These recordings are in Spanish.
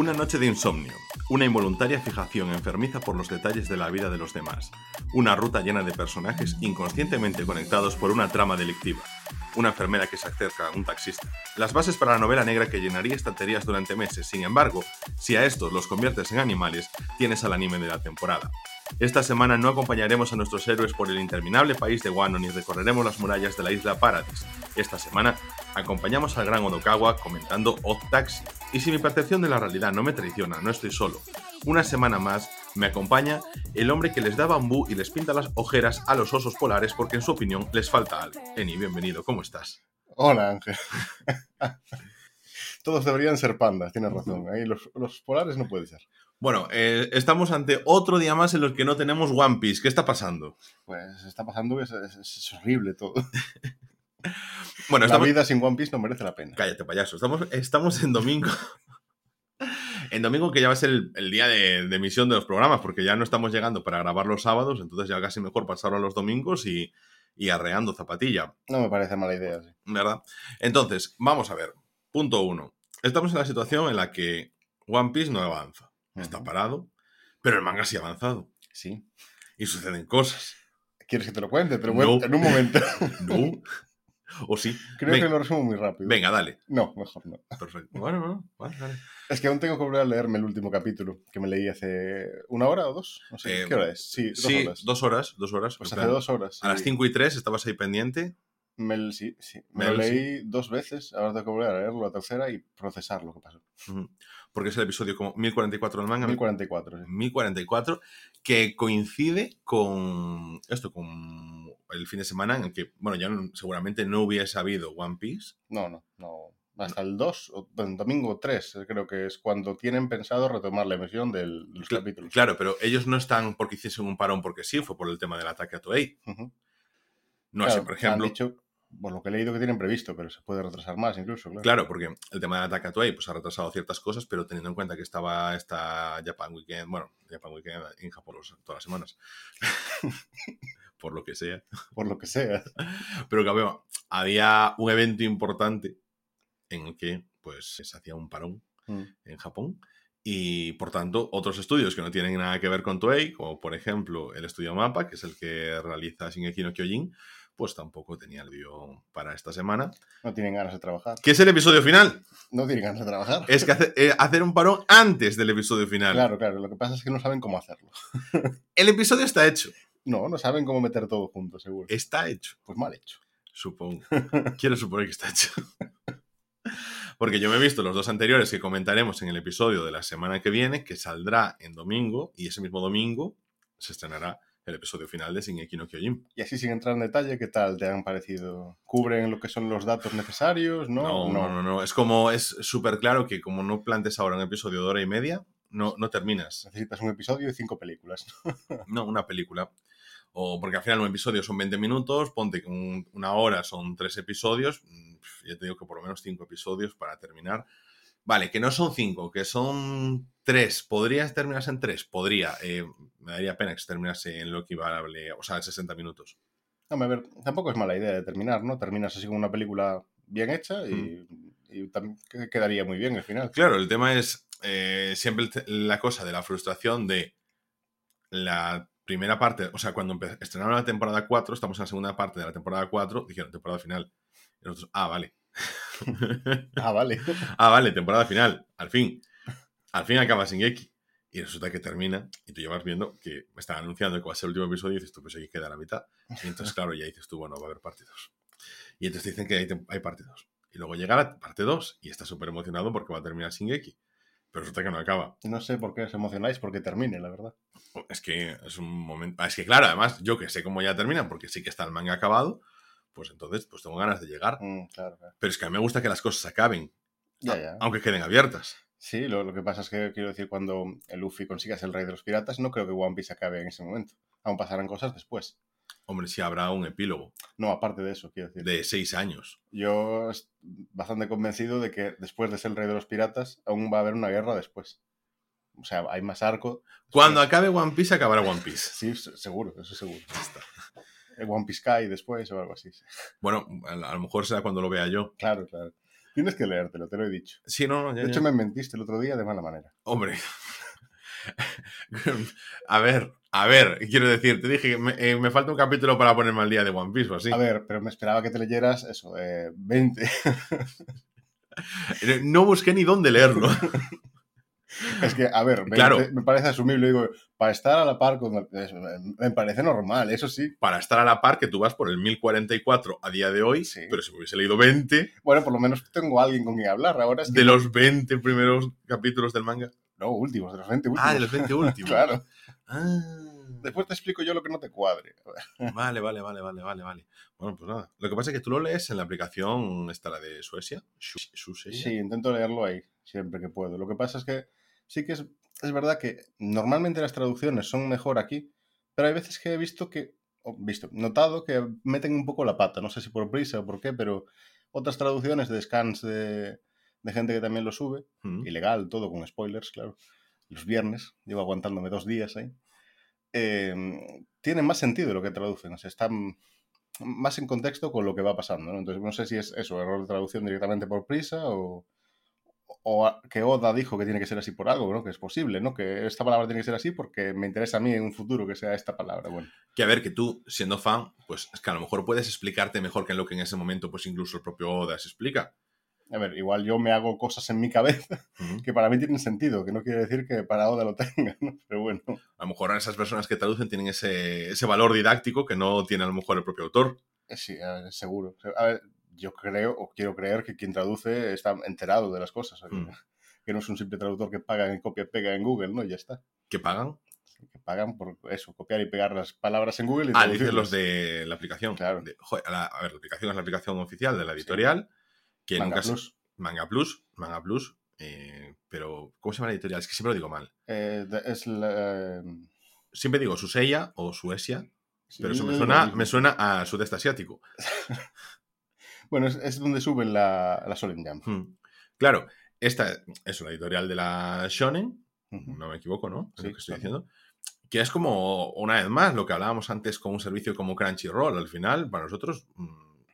Una noche de insomnio, una involuntaria fijación enfermiza por los detalles de la vida de los demás, una ruta llena de personajes inconscientemente conectados por una trama delictiva, una enfermera que se acerca a un taxista. Las bases para la novela negra que llenaría estanterías durante meses, sin embargo, si a estos los conviertes en animales, tienes al anime de la temporada. Esta semana no acompañaremos a nuestros héroes por el interminable país de Wano ni recorreremos las murallas de la isla Paradis. Esta semana acompañamos al gran Odokawa comentando Odd Taxi. Y si mi percepción de la realidad no me traiciona, no estoy solo. Una semana más me acompaña el hombre que les da bambú y les pinta las ojeras a los osos polares porque en su opinión les falta algo. Eni, bienvenido, ¿cómo estás? Hola Ángel. Todos deberían ser pandas, tienes razón. Ahí los, los polares no puede ser. Bueno, eh, estamos ante otro día más en los que no tenemos One Piece. ¿Qué está pasando? Pues está pasando que es, es- es horrible todo. Bueno, La estamos... vida sin One Piece no merece la pena. Cállate, payaso. Estamos, estamos en domingo. En domingo que ya va a ser el, el día de, de emisión de los programas, porque ya no estamos llegando para grabar los sábados, entonces ya casi mejor pasarlo a los domingos y, y arreando zapatilla, No me parece mala idea. sí. ¿verdad? Entonces, vamos a ver. Punto uno. Estamos en la situación en la que One Piece no avanza. Está parado, pero el manga sí ha avanzado. Sí. Y suceden cosas. ¿Quieres que te lo cuente? Te lo No. en un momento. ¿No? ¿O sí? Creo Venga. que lo resumo muy rápido. Venga, dale. No, mejor no. Perfecto. Bueno, bueno, vale, vale. Es que aún tengo que volver a leerme el último capítulo, que me leí hace una hora o dos. No sé. Eh, ¿Qué hora es? Sí, dos sí, horas. dos horas, dos horas. Pues hace plan, dos horas. A las. 5 y 3 estabas ahí pendiente. Me, l- sí, sí. Me Me lo sí. leí dos veces, ahora tengo que volver a leerlo la tercera y procesar lo que pasó. Porque es el episodio como 1044 del manga. 1044. sí. 1044, que coincide con esto, con el fin de semana en el que, bueno, ya no- seguramente no hubiese habido One Piece. No, no, no. Hasta el 2, o bueno, domingo 3, creo que es cuando tienen pensado retomar la emisión del- de los capítulos. Claro, pero ellos no están porque hiciesen un parón porque sí, fue por el tema del ataque a Toei. No Claro, así, por ejemplo. Han dicho, por lo que he leído, que tienen previsto, pero se puede retrasar más incluso. Claro. Claro, porque el tema del ataque a Toei pues, ha retrasado ciertas cosas, pero teniendo en cuenta que estaba esta Japan Weekend, bueno, Japan Weekend en Japón todas las semanas, por lo que sea. Por lo que sea. Pero que había, había un evento importante en el que pues se hacía un parón Mm. en Japón y por tanto otros estudios que no tienen nada que ver con Toei, como por ejemplo el estudio Mapa, que es el que realiza Shingeki no Kyojin, pues tampoco tenía el guion para esta semana. No tienen ganas de trabajar. ¿Qué es el episodio final? No tienen ganas de trabajar. Es que hace- eh, hacer un parón antes del episodio final. Claro, claro. Lo que pasa es que no saben cómo hacerlo. El episodio está hecho. No, no saben cómo meter todo junto, seguro. Está hecho. Pues mal hecho. Supongo. Quiero suponer que está hecho. Porque yo me he visto los dos anteriores que comentaremos en el episodio de la semana que viene, que saldrá en domingo, y ese mismo domingo se estrenará el episodio final de Shingeki no Kyojin. Y así sin entrar en detalle, ¿qué tal te han parecido? ¿Cubren lo que son los datos necesarios? No, No, no, no, no. Es como, es súper claro que como no plantes ahora un episodio de hora y media, no, no terminas. Necesitas un episodio y cinco películas. No, una película. O porque al final un episodio son 20 minutos, ponte que un- una hora son tres episodios, mm, ya te digo que por lo menos cinco episodios para terminar. Vale, que no son cinco, que son tres. ¿Podrías terminarse en tres? Podría. Eh, me daría pena que se terminase en lo equivalable, o sea, en 60 minutos. Hombre, a ver, tampoco es mala idea de terminar, ¿no? Terminas así con una película bien hecha y, y también que- quedaría muy bien al final. Claro, el tema es eh, siempre el la cosa de la frustración de la primera parte, o sea, cuando estrenaron la temporada 4, estamos en la segunda parte de la temporada 4, dijeron temporada final. Y nosotros, ah, vale. Ah, vale. ah, vale, temporada final, al fin. Al fin acaba Shingeki. Y resulta que termina y tú llevas viendo que me están anunciando que va a ser el último episodio y dices tú, pues aquí queda la mitad. Y entonces, claro, ya dices tú, bueno, va a haber parte 2. Y entonces dicen que hay, hay parte 2. Y luego llega la parte 2 y estás súper emocionado porque va a terminar Shingeki. Pero resulta que no acaba. No sé por qué os emocionáis porque termine, la verdad. Es que es un momento. Es que, claro, además, yo que sé cómo ya terminan, porque sí que está el manga acabado, pues entonces pues tengo ganas de llegar. Mm, claro, claro. Pero es que a mí me gusta que las cosas acaben, Ya, ya. aunque queden abiertas. Sí, lo, lo que pasa es que quiero decir, cuando el Luffy consiga ser el rey de los piratas, no creo que One Piece acabe en ese momento. Aún pasarán cosas después. Hombre, sí habrá un epílogo No, aparte de eso, quiero decir. de seis años. Yo estoy bastante convencido de que después de ser el rey de los piratas, aún va a haber una guerra después. O sea, hay más arco. Cuando acabe One Piece, acabará One Piece. Sí, se- seguro, eso seguro. Ya está. El One Piece Sky después o algo así. Bueno, a, lo mejor será cuando lo vea yo. Claro, claro. Tienes que leértelo, te lo he dicho. Sí, no, no, ya, De hecho, ya. me mentiste el otro día de mala manera. Hombre. a ver, a ver, quiero decir, te dije que me, eh, me falta un capítulo para ponerme al día de One Piece o así. A ver, pero me esperaba que te leyeras eso, eh, 20. Eh, No busqué ni dónde leerlo. Es que, a ver, 20 Claro. me parece asumible. Digo, para estar a la par con. Me parece normal, eso sí. Para estar a la par que tú vas por el 1044 a día de hoy, Sí. pero si me hubiese leído 20 Bueno, por lo menos tengo a alguien con quien hablar. Ahora es que. de los 20 primeros capítulos del manga. No, últimos, de los 20 últimos. Ah, de los 20 últimos. claro. Ah. Después te explico yo lo que no te cuadre. Vale, vale, vale, vale, vale, vale. Bueno, pues nada. Lo que pasa es que tú lo lees en la aplicación, esta la de Suecia. Su- Suecia. Sí, intento leerlo ahí, siempre que puedo. Lo que pasa es que sí que es, es verdad que normalmente las traducciones son mejor aquí, pero hay veces que he visto que, o visto, notado que meten un poco la pata. No sé si por prisa o por qué, pero otras traducciones de scans de, de gente que también lo sube, Mm. ilegal, todo con spoilers, claro. Los viernes, llevo aguantándome dos días ahí. eh, tienen más sentido lo que traducen, o sea, están más en contexto con lo que va pasando, ¿no? Entonces, no sé si es eso, error de traducción directamente por prisa o, o que Oda dijo que tiene que ser así por algo, ¿no? Que es posible, ¿no? Que esta palabra tiene que ser así porque me interesa a mí en un futuro que sea esta palabra. Bueno, Que a ver, que tú, siendo fan, pues es que a lo mejor puedes explicarte mejor que en lo que en ese momento, pues incluso el propio Oda se explica. a ver, igual yo me hago cosas en mi cabeza que para mí tienen sentido, que no quiere decir que para Oda lo tenga, ¿no? Pero bueno, A lo mejor esas personas que traducen tienen ese, ese valor didáctico que no tiene a lo mejor el propio autor. eh, sí, a ver, seguro. A ver, yo creo o quiero creer que quien traduce está enterado de las cosas. que- Mm. Que no es un simple traductor que paga en copia y pega en Google, ¿no? Y ya está. ¿Que pagan? Que pagan por eso, copiar y pegar las palabras en Google y Ah, dices los de la aplicación. Claro. De- joder, a, la- a ver, la aplicación es la aplicación oficial de la editorial. Que Manga nunca se- Plus. Manga Plus. Manga Plus. eh, pero, ¿cómo se llama la editorial? Es que siempre lo digo mal. Eh, es la, eh, Siempre digo Susella o Suecia, pero eso me suena, me suena a sudeste asiático. Bueno, es, es donde suben la, la Solen Jam. Hmm. Claro, esta es una editorial de la Shonen, no me equivoco, ¿no? Es Sí, lo que estoy claro. diciendo. Que es como, una vez más, lo que hablábamos antes con un servicio como Crunchyroll. Al final, para nosotros, mm,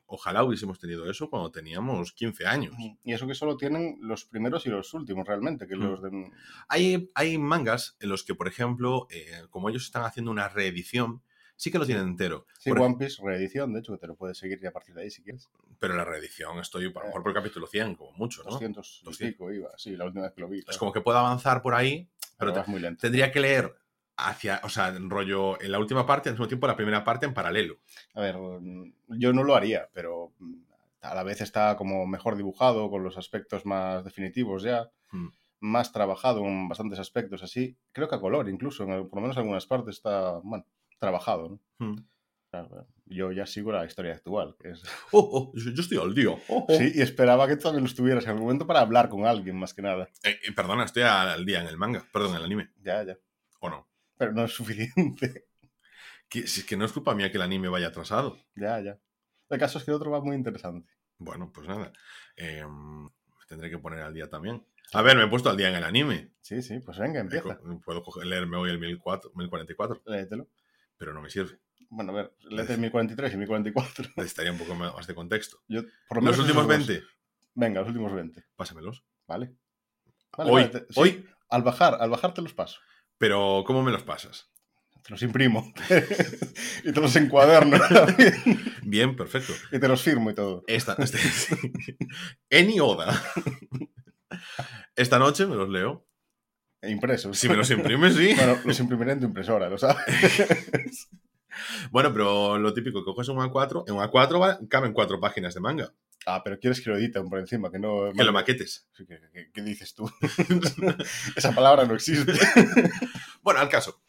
ojalá hubiésemos tenido eso cuando teníamos 15 años. Y eso que solo tienen los primeros y los últimos, realmente, que Mm. los de... Hay, hay mangas en los que, por ejemplo, eh, como ellos están haciendo una reedición, sí que lo tienen entero. Sí, Por One Piece, reedición, de hecho, que te lo puedes seguir ya a partir de ahí si quieres. Pero la reedición estoy, a lo mejor por el capítulo 100, como mucho, ¿no? 200 y 200. pico iba, sí, la última vez que lo vi. Es claro. como que puedo avanzar por ahí, pero Pero muy lento. tendría que leer hacia, o sea, en rollo en la última parte, al mismo tiempo la primera parte en paralelo. A ver, mm, yo no lo haría, pero mm, a la vez está como mejor dibujado, con los aspectos más definitivos ya, Mm. más trabajado en bastantes aspectos así. Creo que a color incluso, en el- por lo menos en algunas partes está, bueno, trabajado. ¿no? Mm. Claro, Yo ya sigo la historia actual. que es- Oh, oh, yo, estoy al día. Oh. Sí, y esperaba que tú también lo estuvieras en algún momento para hablar con alguien, más que nada. Eh, eh, perdona, estoy al día en el manga, perdón, en el anime, Ya, ya. ¿o no? Pero no es suficiente. Que, si es que no es culpa mía que el anime vaya atrasado. ya, ya. El caso es que el otro va muy interesante. Bueno, pues nada. eh, me tendré que poner al día también. A ver, me he puesto al día en el anime. Sí, sí, pues venga, empieza. Puedo coger- leerme hoy el 1004, 1044, Léetelo. Pero no me sirve. Bueno, a ver, léete el 1043 y 1044. Necesitaría un poco más de contexto. Yo, por lo Los últimos esos dos. 20, Venga, los últimos 20. pásamelos. ¿Vale? Vale, hoy, vale, te- sí, hoy, Al bajar, al bajar te los paso. pero ¿cómo me los pasas? Te los imprimo. y te los encuaderno también. Bien, perfecto. y te los firmo y todo. Esta, este, Eni Oda. Esta noche me los leo. Impresos. Si me los imprimes, sí. Bueno, los imprimiré en tu impresora, ¿lo sabes? Bueno, pero lo típico, coges un A4, en un A4 va- caben cuatro páginas de manga. ah, pero quieres que lo editen por encima, que no... Que lo maquetes. Sí, ¿Qué, qué- qué dices tú? Esa palabra no existe. Bueno, al caso.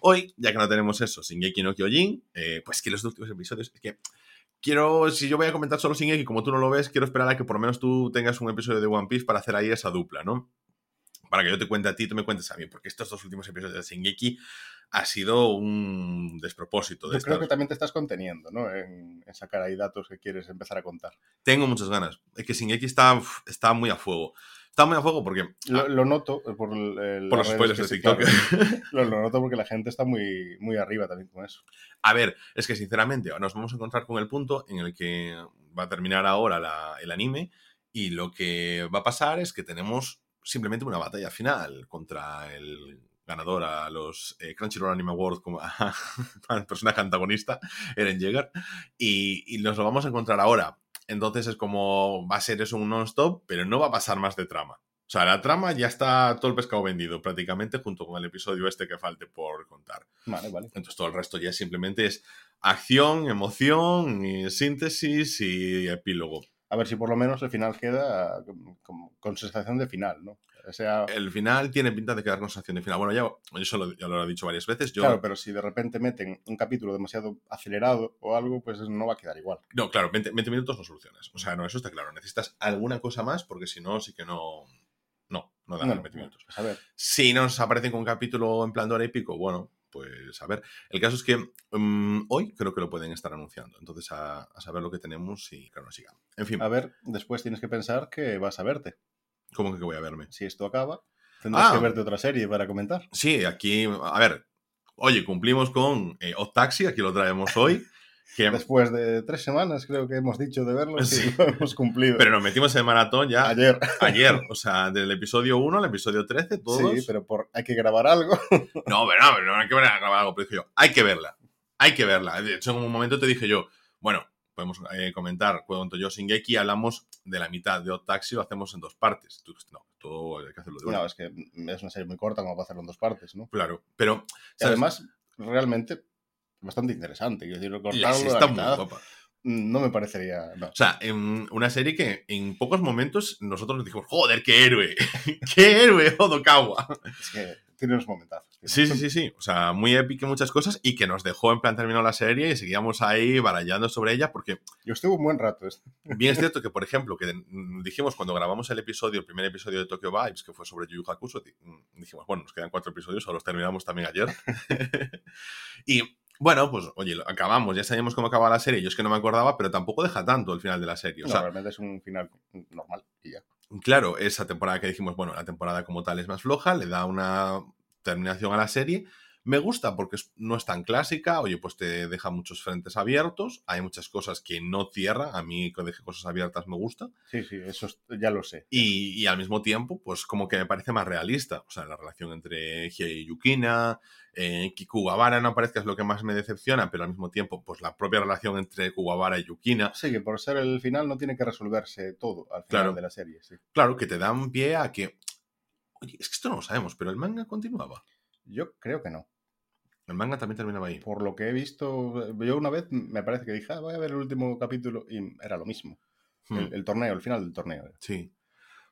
Hoy, ya que no tenemos eso, Shingeki no Kyojin, eh, pues que los dos últimos episodios, es que quiero, si yo voy a comentar solo Shingeki, como tú no lo ves, quiero esperar a que por lo menos tú tengas un episodio de One Piece para hacer ahí esa dupla, ¿no? Para que yo te cuente a ti y tú me cuentes a mí, porque estos dos últimos episodios de Shingeki ha sido un despropósito. De Yo creo que también te estás conteniendo, ¿no? En, en sacar ahí datos que quieres empezar a contar. Tengo muchas ganas. Es que Shingeki está, está muy a fuego. Está muy a fuego porque... Lo, lo noto eh, por, el- el- Por los spoilers de TikTok. claro, lo, lo noto porque la gente está muy, muy arriba también con eso. A ver, es que sinceramente nos vamos a encontrar con el punto en el que va a terminar ahora la- el anime Y lo que va a pasar es que tenemos simplemente una batalla final contra el ganador a los eh, Crunchyroll Anime Awards como al personaje antagonista, Eren Jaeger, y, y, nos lo vamos a encontrar ahora. Entonces es como, va a ser eso un non-stop, pero no va a pasar más de trama. O sea, la trama ya está todo el pescado vendido prácticamente junto con el episodio este que falte por contar. Vale, vale. Entonces todo el resto ya simplemente es acción, emoción, y síntesis y epílogo. A ver si por lo menos el final queda con, con sensación de final, ¿no? O sea, El final tiene pinta de quedar con sensación de final. Bueno, ya, eso lo, ya lo he dicho varias veces. Yo, Claro, pero si de repente meten un capítulo demasiado acelerado o algo, pues no va a quedar igual. No, claro, 20, 20 minutos no solucionas. O sea, no, eso está claro. Necesitas alguna cosa más porque si no, sí que no. No, no dan No, los 20 minutos. pues a ver, Si nos aparecen con un capítulo en plan de hora y pico, bueno, pues a ver. El caso es que mm, hoy creo que lo pueden estar anunciando. Entonces, a, a saber lo que tenemos y que nos sigan. En fin, a ver, después tienes que pensar que vas a verte. ¿cómo que voy a verme? Si esto acaba, tendrás Ah. que verte otra serie para comentar. Sí, aquí, a ver, oye, cumplimos con eh, Odd Taxi, aquí lo traemos hoy. Después de tres semanas, creo que hemos dicho de verlo, sí, lo hemos cumplido. pero nos metimos en maratón ya Ayer. ayer, o sea, del episodio 1 al episodio 13, todos. Sí, pero por, hay que grabar algo. No, pero no, pero no hay que grabar algo, pero dije yo, hay que verla, hay que verla. De hecho, en un momento te dije yo, bueno, podemos eh, comentar, cuando yo Shingeki hablamos de la mitad de Odd Taxi, lo hacemos en dos partes. Tú, no, todo hay que hacerlo de una. No, es que es una serie muy corta como para hacerlo en dos partes, ¿no? Claro, pero, además, realmente, bastante interesante. Quiero decir, la cortarlo sí a la está muy guapa. no me parecería... No. O sea, en una serie que en pocos momentos nosotros nos dijimos, joder, qué héroe, qué héroe, Odokawa. Es que tiene unos momentazos. tío. Sí, sí, sí, sí. O sea, muy épico en muchas cosas y que nos dejó en plan terminó la serie y seguíamos ahí barallando sobre ella porque Yo estuve un buen rato. este. bien es cierto que, por ejemplo, que mm, dijimos cuando grabamos el episodio, el primer episodio de Tokyo Vibes, que fue sobre Yu Yu Hakusho, mm, dijimos, bueno, nos quedan cuatro episodios, o los terminamos también ayer. y bueno, pues oye, lo acabamos, ya sabíamos cómo acababa la serie, yo es que no me acordaba, pero tampoco deja tanto el final de la serie. O No, sea, realmente es un final normal y ya. Claro, esa temporada que dijimos, bueno, la temporada como tal es más floja, le da una terminación a la serie. Me gusta porque no es tan clásica, oye, pues te deja muchos frentes abiertos, hay muchas cosas que no cierra, a mí que deje cosas abiertas me gusta, Sí, sí, eso es- ya lo sé. y, y al mismo tiempo, pues como que me parece más realista, o sea, la relación entre Hiei y Yukina, eh, que Kuwabara no parece que es lo que más me decepciona, pero al mismo tiempo, pues la propia relación entre Kuwabara y Yukina, Sí, que por ser el final no tiene que resolverse todo al final Claro. de la serie. Sí. claro, que te dan pie a que, oye, es que esto no lo sabemos, pero el manga continuaba. Yo creo que no. El manga también terminaba ahí. Por lo que he visto, yo una vez me parece que dije, ah, voy a ver el último capítulo y era lo mismo. Hmm, El, el torneo, el final del torneo. Sí.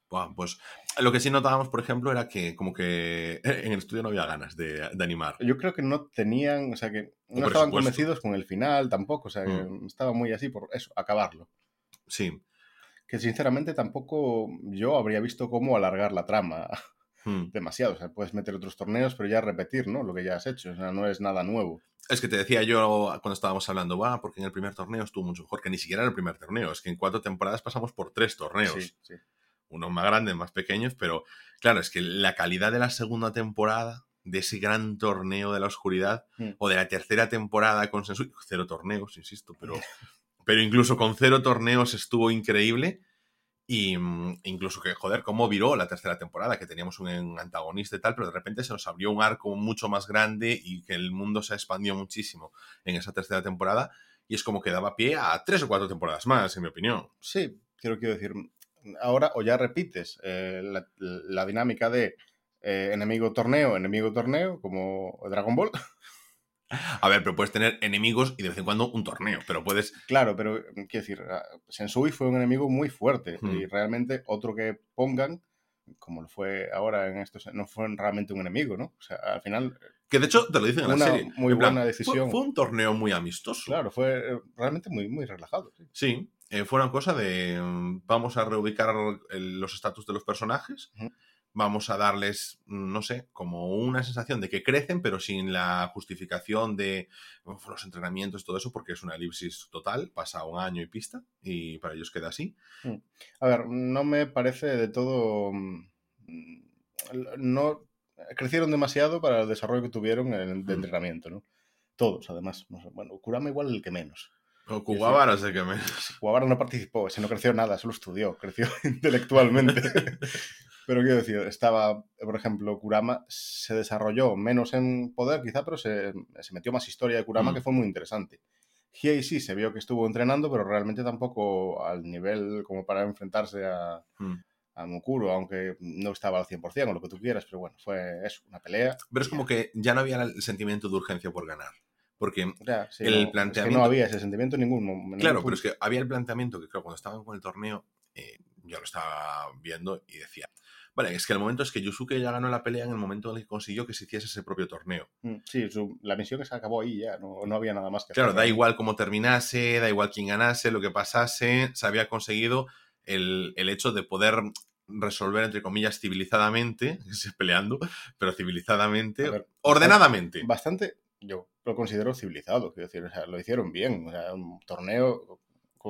Buah, pues lo que sí notábamos, por ejemplo, era que como que en el estudio no había ganas de, de animar. Yo creo que no tenían, o sea, que no por estaban supuesto. convencidos con el final tampoco, o sea, que Mm. estaba muy así por eso, acabarlo. Sí. Que sinceramente tampoco yo habría visto cómo alargar la trama Hmm. demasiado. O sea, puedes meter otros torneos, pero ya repetir, ¿no? Lo que ya has hecho. O sea, no es nada nuevo. Es que te decía yo cuando estábamos hablando, va, porque en el primer torneo estuvo mucho mejor, que ni siquiera en el primer torneo, es que en cuatro temporadas pasamos por tres torneos. Sí, sí. Unos más grandes, más pequeños, pero claro, es que la calidad de la segunda temporada, de ese gran torneo de la oscuridad, Mm. o de la tercera temporada con cero torneos, insisto, pero, pero incluso con cero torneos estuvo increíble. Y mm, incluso que, joder, cómo viró la tercera temporada, que teníamos un antagonista y tal, pero de repente se nos abrió un arco mucho más grande y que el mundo se expandió muchísimo en esa tercera temporada. Y es como que daba pie a tres o cuatro temporadas más, en mi opinión. Sí, quiero, quiero decir, ahora o ya repites eh, la, dinámica de eh, enemigo-torneo, enemigo-torneo, como Dragon Ball. A ver, pero puedes tener enemigos y de vez en cuando un torneo, pero puedes Claro, pero mm, quiero decir, ah, Sensui fue un enemigo muy fuerte Hmm. y realmente otro que pongan, como lo fue ahora en estos, no fue realmente un enemigo, ¿no? O sea, al final, Que de hecho te lo dicen en la Una serie. muy En plan, buena fue- decisión. Fue, un torneo muy amistoso. claro, fue eh, realmente muy, muy relajado. sí. Sí, eh, fue una cosa de mm, vamos a reubicar el- los estatus de los personajes. Vamos a darles, mm, no sé, como una sensación de que crecen, pero sin la justificación de uf, los entrenamientos todo eso, porque es una elipsis total, pasa un año y pista, y para ellos queda así. A ver, no me parece de todo. mm, No. Crecieron demasiado para el desarrollo que tuvieron en- de Mm. entrenamiento, ¿no? Todos, además. Bueno, Kurama igual el que menos. Kuwabara sé que me... Kuwabara no participó, ese no creció nada, solo estudió, creció intelectualmente. pero quiero decir, estaba, por ejemplo, Kurama se desarrolló menos en poder quizá, pero se, se metió más historia de Kurama Mm. que fue muy interesante. Hiei sí se vio que estuvo entrenando, pero realmente tampoco al nivel como para enfrentarse a, Mm. a Mukuro, aunque no estaba al 100% o lo que tú quieras, pero bueno, fue eso, una pelea. Pero es como que ya no había el sentimiento de urgencia por ganar. Porque, Ya, sí, El no, es que planteamiento- no había ese sentimiento en ningún momento. claro, pero es que había el planteamiento que, creo, cuando estaban con el torneo, eh, yo lo estaba viendo y decía, vale, es que el momento es que Yusuke ya ganó la pelea en el momento en el que consiguió que se hiciese ese propio torneo. Mm, Sí, su- la misión se acabó ahí ya, no, no había nada más que Claro, hacer. da igual cómo terminase, da igual quién ganase, lo que pasase, se había conseguido el, el hecho de poder resolver, entre comillas, civilizadamente, peleando, pero civilizadamente, ver, ordenadamente. Bastante, yo lo considero civilizado, quiero decir, o sea, lo hicieron bien, o sea, un torneo...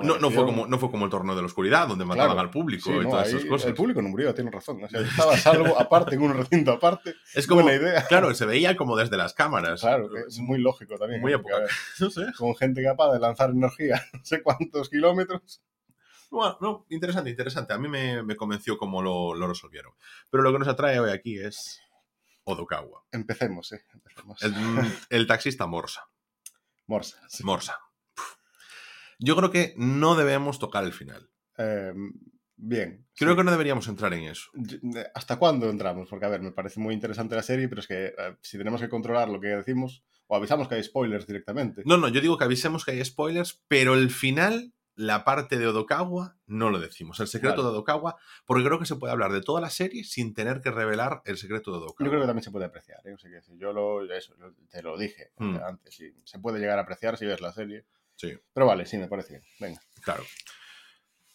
No, no, fue como, no fue como el torneo de la oscuridad, donde mataban Claro, al público Sí, y no, todas ahí esas cosas. El público no murió, tienes razón. O sea, estaba a salvo aparte, en un recinto aparte. Es como, Buena idea. claro, se veía como desde las cámaras. Claro, es muy lógico también. Muy ¿eh? Porque, a ver, No sé. con gente capaz de lanzar energía no sé cuántos kilómetros. Bueno, no, interesante, interesante. A mí me, me convenció cómo lo, lo resolvieron. Pero lo que nos atrae hoy aquí es Odokawa. Empecemos, sí. Empecemos. El, el taxista Morsa. Morsa. sí. Morsa. Yo creo que no debemos tocar el final. Eh, bien. Creo sí. que no deberíamos entrar en eso. Yo- ¿Hasta cuándo entramos? Porque, a ver, me parece muy interesante la serie, pero es que eh, si tenemos que controlar lo que decimos, o avisamos que hay spoilers directamente. No, no, yo digo que avisemos que hay spoilers, pero el final, la parte de Odokawa, no lo decimos. El secreto Vale. de Odokawa, porque creo que se puede hablar de toda la serie sin tener que revelar el secreto de Odokawa. Yo creo que también se puede apreciar, ¿eh? O sea, que si yo lo, eso, te lo dije Hmm. antes, sí. se puede llegar a apreciar si ves la serie. Sí. Pero vale, sí, me parece bien. Venga. Claro.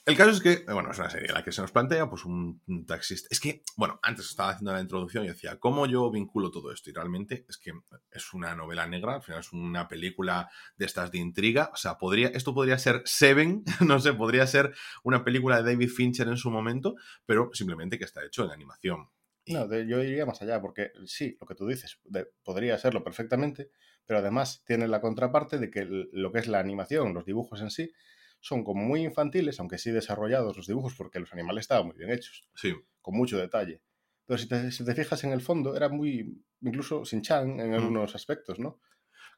El caso es que, eh, bueno, es una serie en la que se nos plantea, pues, un, un taxista. Es que, bueno, antes estaba haciendo la introducción y decía, ¿cómo yo vinculo todo esto? Y realmente es que es una novela negra, al final es una película de estas de intriga. O sea, podría, esto podría ser Seven, no sé, podría ser una película de David Fincher en su momento, pero simplemente que está hecho en animación. Y- No, de- yo iría más allá, porque sí, lo que tú dices, de- podría serlo perfectamente, pero además tiene la contraparte de que lo que es la animación, los dibujos en sí, son como muy infantiles, aunque sí desarrollados los dibujos, porque los animales estaban muy bien hechos, sí, con mucho detalle. Pero si te, si te fijas en el fondo, era muy, incluso sin chan en algunos aspectos, ¿no?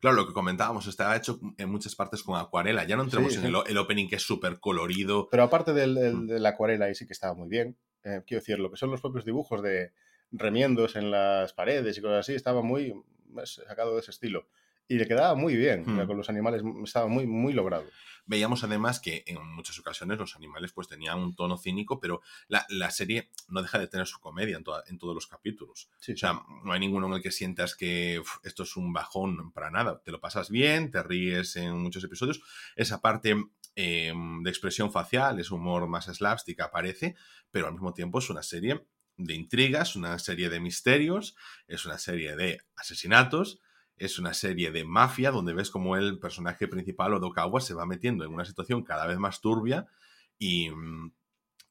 Claro, lo que comentábamos, está hecho en muchas partes con acuarela. Ya no entremos Sí, en el, opening que es súper colorido. Pero aparte del, del- Mm. de la acuarela, ahí sí que estaba muy bien. Eh, quiero decir, lo que son los propios dibujos de remiendos en las paredes y cosas así, estaba muy sacado de ese estilo. Y le quedaba muy bien, o sea, Mm. con los animales estaba muy, muy logrado. Veíamos además que en muchas ocasiones los animales pues tenían un tono cínico, pero la, la serie no deja de tener su comedia en, toda- en todos los capítulos. Sí, O sea, no hay ninguno en el que sientas que uf, esto es un bajón para nada. Te lo pasas bien, te ríes en muchos episodios. Esa parte eh, de expresión facial, ese humor más slapstick aparece, pero al mismo tiempo es una serie de intrigas, una serie de misterios, es una serie de asesinatos, es una serie de mafia donde ves como el personaje principal, Odokawa, se va metiendo en una situación cada vez más turbia y, mm,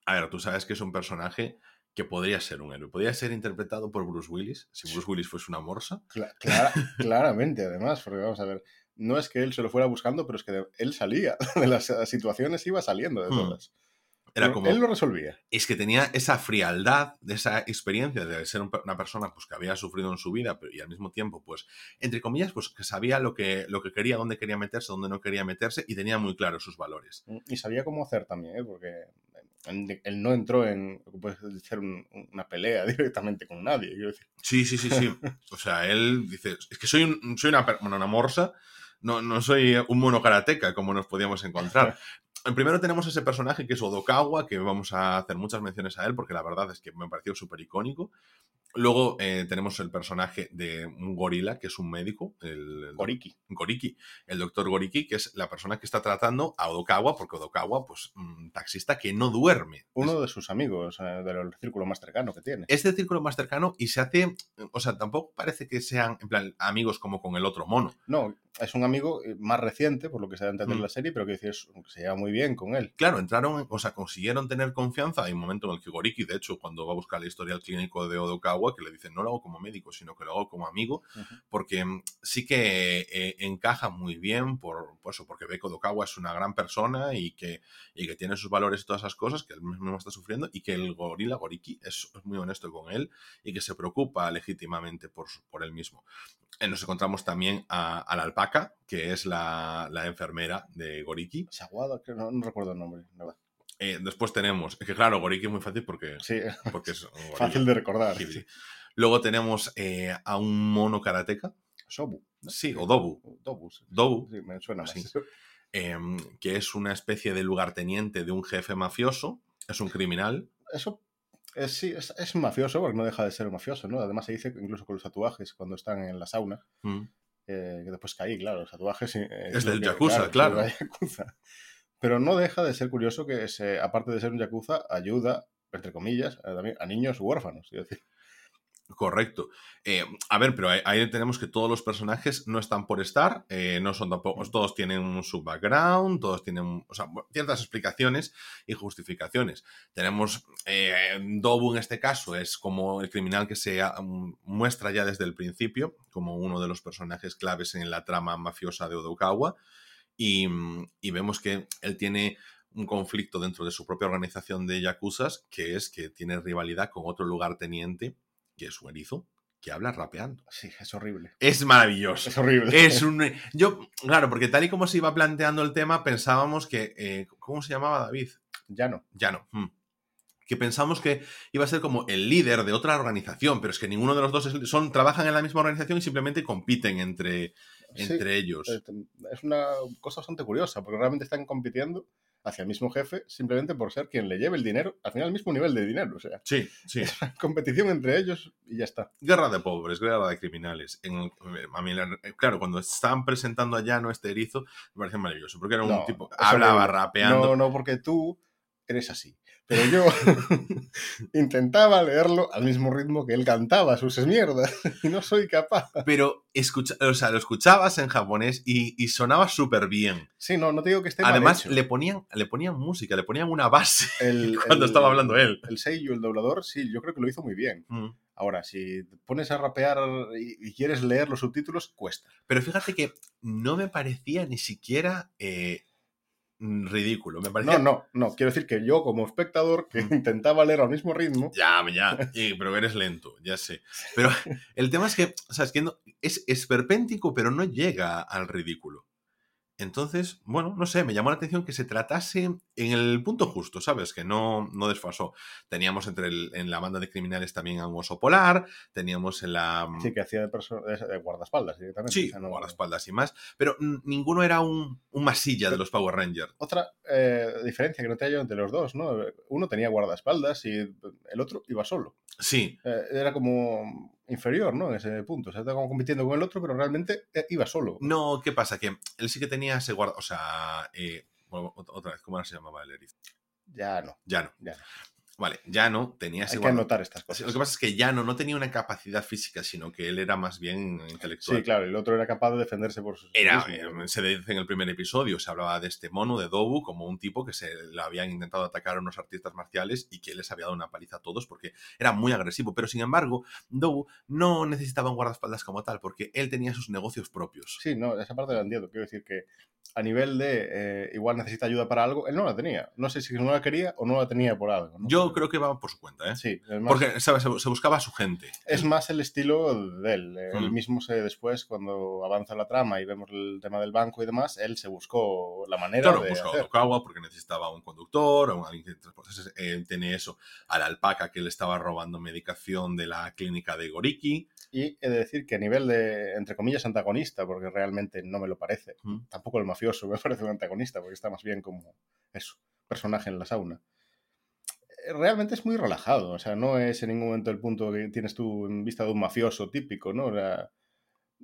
a ver, tú sabes que es un personaje que podría ser un héroe. Podría ser interpretado por Bruce Willis, si Bruce Willis fuese una morsa. Cla- clara- claramente, además, porque vamos a ver, no es que él se lo fuera buscando, pero es que él salía de las situaciones, iba saliendo de Hmm. todas. Era como... Él lo resolvía. es que tenía esa frialdad, de esa experiencia de ser un una persona pues, que había sufrido en su vida, pero y al mismo tiempo, pues, entre comillas, pues que sabía lo que, lo que quería, dónde quería meterse, dónde no quería meterse, y tenía muy claros sus valores. Y sabía cómo hacer también, ¿eh? porque él él no entró en lo que puede ser un- una pelea directamente con nadie. Quiero decir, Sí, sí, sí, sí. O sea, él dice, es que soy, un- soy una, bueno, una morsa, no, no soy un mono karateca como nos podíamos encontrar. En primero tenemos ese personaje que es Odokawa, que vamos a hacer muchas menciones a él porque la verdad es que me pareció súper icónico. Luego eh, tenemos el personaje de un gorila, que es un médico, el, el Goriki. Goriki, el doctor Goriki, que es la persona que está tratando a Odokawa, porque Odokawa, pues, un taxista que no duerme. Uno de sus amigos, eh, del círculo más cercano que tiene. Es del círculo más cercano y se hace, o sea, tampoco parece que sean, en plan, amigos como con el otro mono. No, es un amigo eh, más reciente, por lo que se da a entender Mm. la serie, pero que dices, se lleva muy bien con él. Claro, entraron, o sea, consiguieron tener confianza. Hay un momento en el que Goriki, de hecho, cuando va a buscar el historial clínico de Odokawa, que le dicen, no lo hago como médico, sino que lo hago como amigo, porque mm, sí que eh, encaja muy bien por, por eso, porque ve que Odokawa es una gran persona y que, y que tiene sus valores y todas esas cosas que él mismo está sufriendo y que el gorila Goriki es, es muy honesto con él y que se preocupa legítimamente por, por él mismo. Eh, nos encontramos también a, a que es la, la enfermera de Goriki. Saguada, creo, no, no recuerdo el nombre. Eh, después tenemos, es que claro, Goriki es muy fácil porque, Sí, porque es fácil de recordar. Sí. Luego tenemos eh, a un mono karateca, Sobu. ¿no? sí, o Dobu, Dobu. Dobu, Sí, me suena más. Em, que es una especie de lugarteniente de un jefe mafioso, es un criminal. Eso es, sí, es, mafioso, porque no deja de ser un mafioso, ¿no? Además se dice que incluso con los tatuajes, cuando están en la sauna, Mm. Eh, que después caí, claro, los tatuajes... eh, Es del que- Yakuza, claro. Yakuza. Pero no deja de ser curioso que, se, aparte de ser un Yakuza, ayuda, entre comillas, a, también a niños huérfanos. Es decir, Correcto. Eh, a ver, pero ahí, tenemos que todos los personajes no están por estar, eh, no son tampoco, todos tienen un su background, todos tienen, o sea, ciertas explicaciones y justificaciones. Tenemos eh, Dobu en este caso, es como el criminal que se um, muestra ya desde el principio, como uno de los personajes claves en la trama mafiosa de Odokawa, y, mm, y vemos que él tiene un conflicto dentro de su propia organización de yakuzas, que es que tiene rivalidad con otro lugarteniente que es un erizo, que habla rapeando. sí, es horrible. Es maravilloso. Es horrible. Es un... Yo, claro, porque tal y como se iba planteando el tema, pensábamos que... eh, ¿Cómo se llamaba David? Ya no. Ya no. mm. Que pensamos que iba a ser como el líder de otra organización, pero es que ninguno de los dos es- son, trabajan en la misma organización y simplemente compiten entre, Sí, entre ellos. es una cosa bastante curiosa, porque realmente están compitiendo hacia el mismo jefe simplemente por ser quien le lleve el dinero, al final al mismo nivel de dinero. O sea, Sí, sí. competición entre ellos y ya está. Guerra de pobres, guerra de criminales. En el- a mí, la- claro, cuando estaban presentando a Llano este erizo, me pareció maravilloso, porque era un No, tipo, hablaba rapeando. No, no, porque tú eres así. Pero yo intentaba leerlo al mismo ritmo que él cantaba sus mierdas y no soy capaz. Pero escucha, o sea, lo escuchabas en japonés y, y sonaba súper bien. Sí, no, no te digo que esté mal Además, hecho. le ponían, le ponían música, le ponían una base El- cuando el- estaba hablando él. El Seiyu, el doblador, sí, yo creo que lo hizo muy bien. Mm. Ahora, si te pones a rapear y, quieres leer los subtítulos, cuesta. Pero fíjate que no me parecía ni siquiera eh, ridículo. Me parecía. No, no, no. Quiero decir que yo, como espectador, que Mm. intentaba leer al mismo ritmo, Ya, ya, y- pero eres lento, ya sé. Pero el tema es que, o sea, es que no- es esperpéntico, pero no llega al ridículo. Entonces, bueno, no sé, me llamó la atención que se tratase en el punto justo, ¿sabes? Que no, no desfasó. Teníamos entre el- en la banda de criminales también a un oso polar, teníamos en la... sí que hacía de, de- de guardaespaldas directamente. Sí, O sea, no- guardaespaldas y más, pero mm, ninguno era un, un masilla de los Power Rangers. Otra eh, diferencia que noté yo entre los dos, ¿no? Uno tenía guardaespaldas y el otro iba solo. Sí, Eh, era como inferior, ¿no? En ese punto. O sea, estaba como compitiendo con el otro, pero realmente eh, iba solo. no, ¿qué pasa? Que él sí que tenía ese guarda... O sea, eh, bueno, otra vez, ¿cómo era se llamaba el erizo? Ya no. Ya no. Ya no. Vale, ya no tenía Hay que anotar estas cosas. Lo que pasa es que Llano no tenía una capacidad física, sino que él era más bien intelectual. Sí, claro. El otro era capaz de defenderse por sus Era, mismo. eh, se dice en el primer episodio, se hablaba de este mono, de Dobu, como un tipo que se le habían intentado atacar a unos artistas marciales y que les había dado una paliza a todos porque era muy agresivo. Pero sin embargo, Dobu no necesitaba un guardaespaldas como tal, porque él tenía sus negocios propios. Sí, no, esa parte la entiendo. Quiero decir que a nivel de eh, igual necesita ayuda para algo, él no la tenía. No sé si no la quería o no la tenía por algo. ¿no? Yo creo que va por su cuenta, ¿eh? Sí, más, Porque, ¿sabes? Se, buscaba a su gente. es más el estilo de él. Él Mm. mismo se después, cuando avanza la trama y vemos el tema del banco y demás, él se buscó la manera Claro, de buscaba a hacer. Odokawa porque necesitaba un conductor o alguien que transportase. Eh, tiene eso, a la alpaca que le estaba robando medicación de la clínica de Goriki. Y he de decir que a nivel de, entre comillas, antagonista, porque realmente no me lo parece, Mm. tampoco el mafioso me parece un antagonista, porque está más bien como eso, personaje en la sauna. Realmente es muy relajado, o sea, no es en ningún momento el punto que tienes tú en vista de un mafioso típico, ¿no? O sea,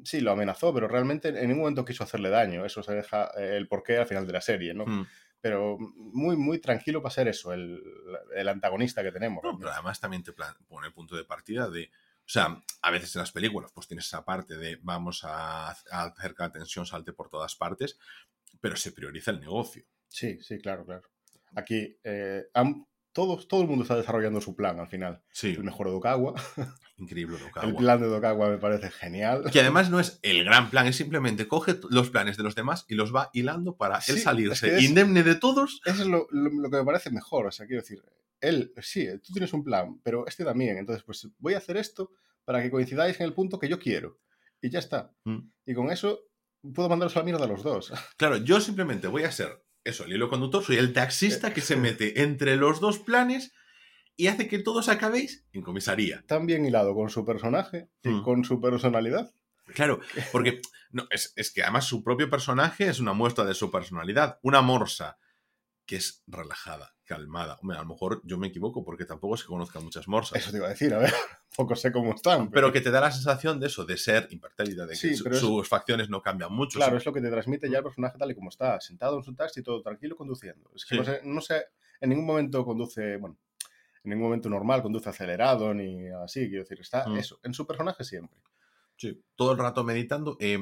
sí, lo amenazó, pero realmente en ningún momento quiso hacerle daño. Eso se deja eh, el porqué al final de la serie, ¿no? Mm. Pero muy, muy tranquilo para ser eso, el, el antagonista que tenemos. No, pero además también te pone el punto de partida de O sea, a veces en las películas pues tienes esa parte de vamos a, a hacer que la tensión salte por todas partes, pero se prioriza el negocio. Sí, sí, claro, claro. Aquí, eh, han- todos, todo el mundo está desarrollando su plan al final. Sí, El mejor Odokawa. increíble El Odokawa. plan de Odokawa me parece genial. Que además no es el gran plan, es simplemente coge los planes de los demás y los va hilando para Sí, él es salirse que es- indemne de todos. Eso es lo, lo- lo que me parece mejor. O sea, quiero decir, él, sí, tú tienes un plan, pero este también. Entonces, pues voy a hacer esto para que coincidáis en el punto que yo quiero. Y ya está. Mm. Y con eso puedo mandaros a la mierda a los dos. Claro, yo simplemente voy a ser eso, el hilo conductor, soy el taxista que se mete entre los dos planes y hace que todos acabéis en comisaría. Tan bien hilado con su personaje y Mm. con su personalidad. Claro, porque no, es, es que además su propio personaje es una muestra de su personalidad. Una morsa que es relajada, calmada. Hombre, a lo mejor yo me equivoco porque tampoco se conozcan muchas morsas. Eso te iba a decir, a ver, poco sé cómo están. Pero que te da la sensación de eso, de ser impertérrita, de que su- es- sus facciones no cambian mucho. Claro, Sí. es lo que te transmite ya el personaje tal y como está, sentado en su taxi, todo tranquilo, conduciendo. Es que Sí. no, sé, no sé, en ningún momento conduce, bueno, en ningún momento normal conduce acelerado ni así, quiero decir, está Mm. eso, en su personaje siempre. Sí, todo el rato meditando. Eh,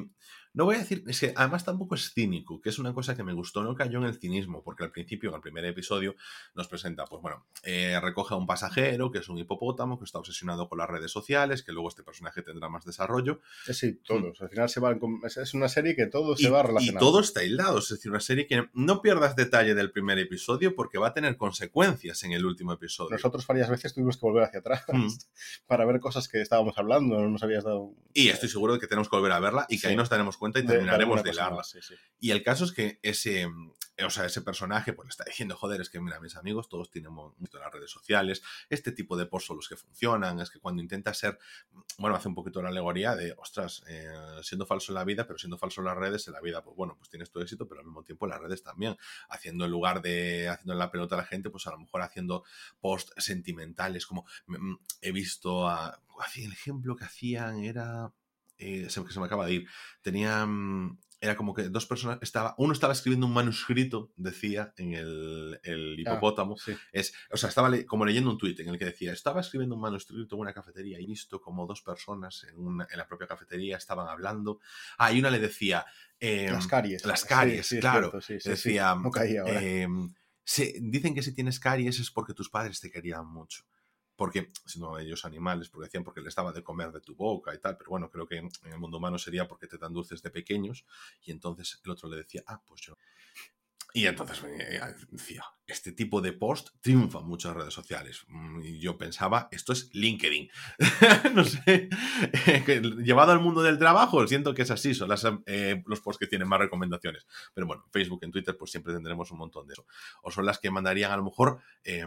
no voy a decir, es que además tampoco es cínico, que es una cosa que me gustó, no cayó en el cinismo, porque al principio, en el primer episodio, nos presenta, pues bueno, eh, recoge a un pasajero que es un hipopótamo, que está obsesionado con las redes sociales, que luego este personaje tendrá más desarrollo, Eh, Sí, todos. Al final se van, con- es, una serie que todo y, se va y relacionando. todo está hilado, es decir, una serie que no pierdas detalle del primer episodio porque va a tener consecuencias en el último episodio. Nosotros varias veces tuvimos que volver hacia atrás Mm. para ver cosas que estábamos hablando, no nos habías dado. Y estoy seguro de que tenemos que volver a verla y que Sí. ahí nos daremos cuenta y terminaremos de hilarla. más, sí, sí. Y el caso es que ese, mm, o sea, ese personaje pues le está diciendo, joder, es que mira, mis amigos todos tienen mo- mucho en las redes sociales, este tipo de posts son los que funcionan, es que cuando intenta ser, bueno, hace un poquito la alegoría de, ostras, eh, siendo falso en la vida, pero siendo falso en las redes, en la vida, pues bueno, pues tienes tu éxito, pero al mismo tiempo en las redes también, haciendo en lugar de haciendo en la pelota a la gente, pues a lo mejor haciendo posts sentimentales, como mm, mm, he visto a, el ejemplo que hacían era, eh, se, me acaba de ir, tenían era como que dos personas estaba uno estaba escribiendo un manuscrito decía en el, el hipopótamo Sí. es o sea estaba le- como leyendo un tuit en el que decía estaba escribiendo un manuscrito en una cafetería y visto como dos personas en, una- en la propia cafetería estaban hablando ah y una le decía eh, Las caries. las caries, sí, claro. cierto, decía No caía ahora. eh, se- dicen que si tienes caries es porque tus padres te querían mucho porque, siendo ellos animales, porque decían porque les daba de comer de tu boca y tal, pero bueno, creo que en el mundo humano sería porque te dan dulces de pequeños, y entonces el otro le decía, ah, pues yo. Y entonces eh, decía, este tipo de post triunfa en muchas redes sociales. Mm, Y yo pensaba, esto es LinkedIn. no sé, que llevado al mundo del trabajo, siento que es así, son las, eh, los posts que tienen más recomendaciones. Pero bueno, en Facebook, en Twitter, pues siempre tendremos un montón de eso. O son las que mandarían a lo mejor eh,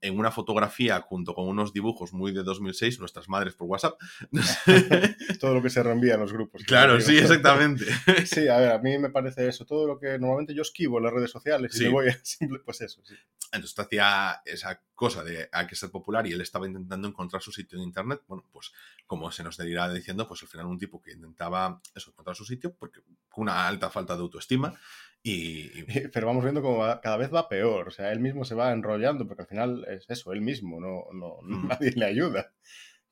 en una fotografía junto con unos dibujos muy de 2006, nuestras madres por WhatsApp. No sé. Todo lo que se reenvía en los grupos. claro, sí, exactamente. Sí, a ver, a mí me parece eso. Todo lo que normalmente yo esquivo en las redes sociales y Sí. me voy a simple, pues eso, sí. Entonces hacía esa cosa de hay que ser popular y él estaba intentando encontrar su sitio en internet. Bueno, pues como se nos irá diciendo, pues al final un tipo que intentaba eso, encontrar su sitio porque una alta falta de autoestima y, y- Pero vamos viendo como va- cada vez va peor. O sea, él mismo se va enrollando porque al final es eso, él mismo, no, no Mm. nadie le ayuda.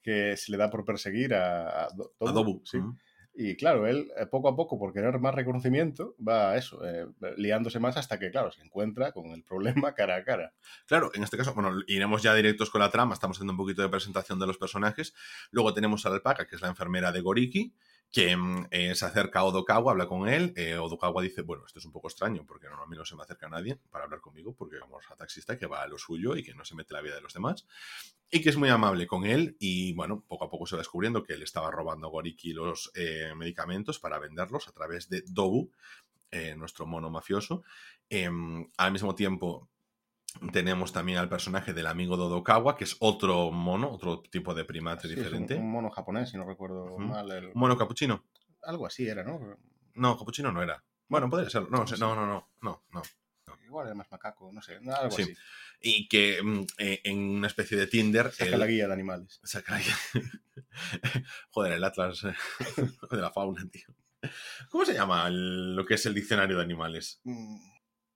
Que se le da por perseguir a, a Do- Dobu, sí. Mm. Y claro, él eh, poco a poco, por querer más reconocimiento, va a eso, eh, liándose más hasta que, claro, se encuentra con el problema cara a cara. Claro, en este caso, bueno, iremos ya directos con la trama, estamos haciendo un poquito de presentación de los personajes. Luego tenemos a la alpaca, que es la enfermera de Goriki, que eh, se acerca a Odokawa, habla con él. Eh, Odokawa dice, bueno, esto es un poco extraño, porque normalmente no se me acerca nadie para hablar conmigo, porque vamos a taxista que va a lo suyo y que no se mete la vida de los demás. Y que es muy amable con él y, bueno, poco a poco se va descubriendo que él estaba robando a Goriki los eh, medicamentos para venderlos a través de Dobu, eh, nuestro mono mafioso. Em, al mismo tiempo, tenemos también al personaje del amigo Dodokawa, que es otro mono, otro tipo de primate Sí, es un, diferente. un mono japonés, si no recuerdo mal. el- ¿Un mono capuchino? Algo así era, ¿no? No, capuchino no era. Bueno, podría ser. No, no, no, no, no, no. Igual era más macaco, no sé, algo Sí. así. Y que mm, eh, en una especie de Tinder. Saca la guía de animales. saca la- Joder, el Atlas de la fauna, tío. ¿Cómo se llama el- lo que es el diccionario de animales? Mm,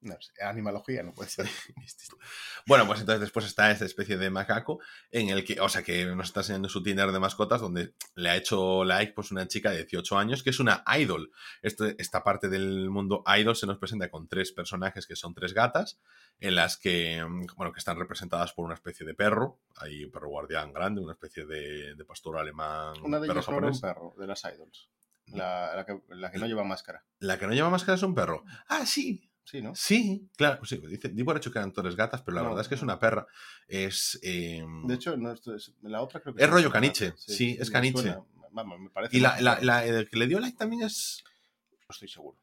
No sé, animalogía no puede ser. bueno, pues entonces después está esta especie de macaco en el que, o sea, que nos está enseñando su Tinder de mascotas donde le ha hecho like pues una chica de 18 años que es una idol. Este, esta parte del mundo idol se nos presenta con tres personajes que son tres gatas en las que, bueno, que están representadas por una especie de perro. Hay un perro guardián grande, una especie de, pastor alemán. Una de ellas un perro, de las idols. La, que, la que no lleva máscara. La que no lleva máscara es un perro. Ah, sí, Sí, ¿no? Sí, claro. Sí, dice, di por hecho que eran todas gatas, pero la verdad es que es una perra. Es. Em, de hecho, no, es, la otra creo que. Es rollo caniche. Sí, es caniche. Vamos, me parece. Y la, la, el que le dio like también es. No estoy seguro.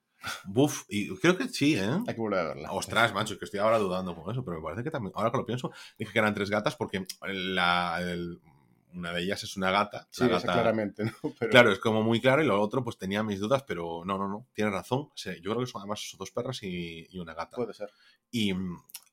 Buf, y creo que sí, ¿eh? Hay que volver a verla. Ostras, macho, que estoy ahora dudando con eso, pero me parece que también, ahora que lo pienso, dije que eran tres gatas porque la, una de ellas es una gata. Sí, claramente, ¿no? Claro, es como muy claro y lo otro pues tenía mis dudas, pero no, no, no, tiene razón. yo creo que son además dos perras y, una gata. Puede ser. Y...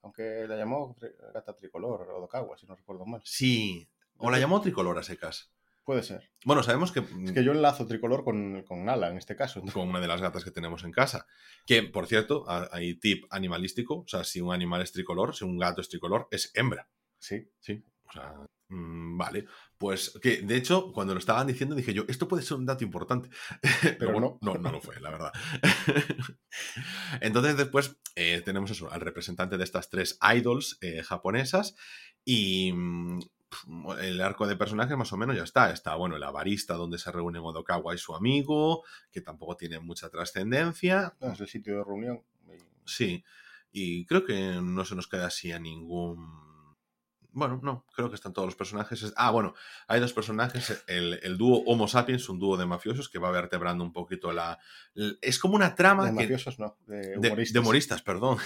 Aunque la llamó gata tricolor o Dokawa, si no recuerdo mal. Sí, o la llamó tricolor a secas. Puede ser. Bueno, sabemos que... Es que yo enlazo tricolor con, con Nala en este caso. Con una de las gatas que tenemos en casa. Que, por cierto, hay tip animalístico. O sea, si un animal es tricolor, si un gato es tricolor, es hembra. Sí. Sí. O sea, Mm, vale, pues que de hecho, cuando lo estaban diciendo, dije yo, esto puede ser un dato importante. Pero no. no, no lo fue, la verdad. Entonces, después eh, tenemos eso, al representante de estas tres idols eh, japonesas y mm, el arco de personajes más o menos ya está. Está, bueno, el avarista donde se reúnen Odokawa y su amigo, que tampoco tiene mucha trascendencia. es el sitio de reunión. Sí, y creo que no se nos queda así a ningún bueno, no, creo que están todos los personajes. Ah, bueno, hay dos personajes. El, dúo Homo sapiens, un dúo de mafiosos que va vertebrando un poquito la. Es como una trama. De mafiosos, no, de humoristas. De, humoristas, perdón.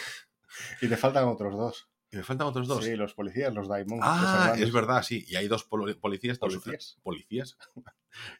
Y te faltan otros dos. Y me faltan otros dos. Sí, los policías, los Daimon. Ah, es verdad, sí. Y hay dos policías. Policías. policías.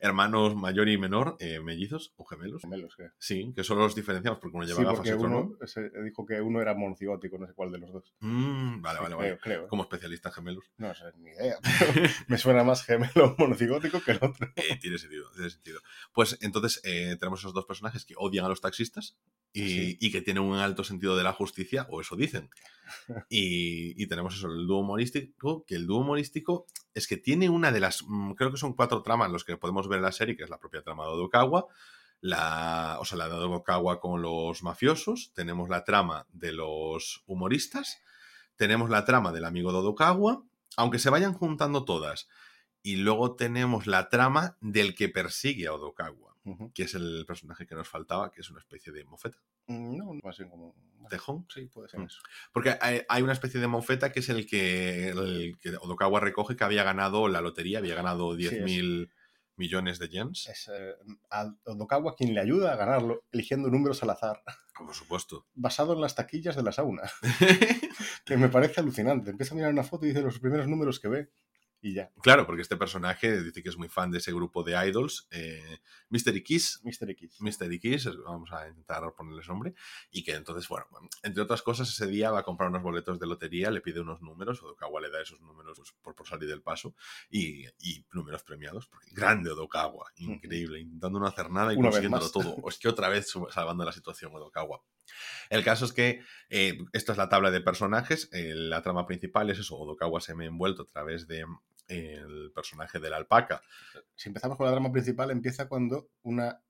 Hermanos mayor y menor, eh, mellizos o gemelos. Gemelos, ¿qué? Sí, que solo los diferenciamos porque uno lleva sí, gafas y otro uno, no. dijo que uno era monocigótico, no sé cuál de los dos. Mm, vale, vale, vale. Creo, ¿eh? Como especialista en gemelos. No sé, ni idea. me suena más gemelo monocigótico que el otro. Eh, tiene sentido, tiene sentido. Pues entonces tenemos esos dos personajes que odian a los taxistas y, y, que tienen un alto sentido de la justicia, o eso dicen. Y, y, tenemos eso, el dúo humorístico, que el dúo humorístico es que tiene una de las, mm, creo que son cuatro tramas los que podemos ver en la serie, que es la propia trama de Odokawa, la, o sea, la de Odokawa con los mafiosos, tenemos la trama de los humoristas, tenemos la trama del amigo de Odokawa, aunque se vayan juntando todas, y luego tenemos la trama del que persigue a Odokawa, que es el personaje que nos faltaba, que es una especie de mofeta. Mm, no, más bien como... ¿Tejón? Sí, puede ser mm. eso. Porque hay, una especie de mofeta que es el que, el que Odokawa recoge que había ganado la lotería, había ganado 10.000 millones de yens. Es eh, a Odokawa quien le ayuda a ganarlo, eligiendo números al azar. Por supuesto. Basado en las taquillas de la sauna. que me parece alucinante. Empieza a mirar una foto y dice los primeros números que ve y ya. Claro, porque este personaje dice que es muy fan de ese grupo de idols, eh, Mystery Kiss. Mystery Kiss. Mystery Kiss, vamos a intentar ponerles nombre. Y que entonces, bueno, entre otras cosas, ese día va a comprar unos boletos de lotería, le pide unos números, Odokawa le da esos números pues, por, por, salir del paso, y, números premiados. Porque grande Odokawa, increíble, intentando no hacer nada y consiguiéndolo todo. O es que otra vez salvando la situación Odokawa. El caso es que eh, esta es la tabla de personajes. Eh, la trama principal es eso: Odokawa se me ha envuelto a través de el personaje de la alpaca. Si empezamos con la trama principal, empieza cuando una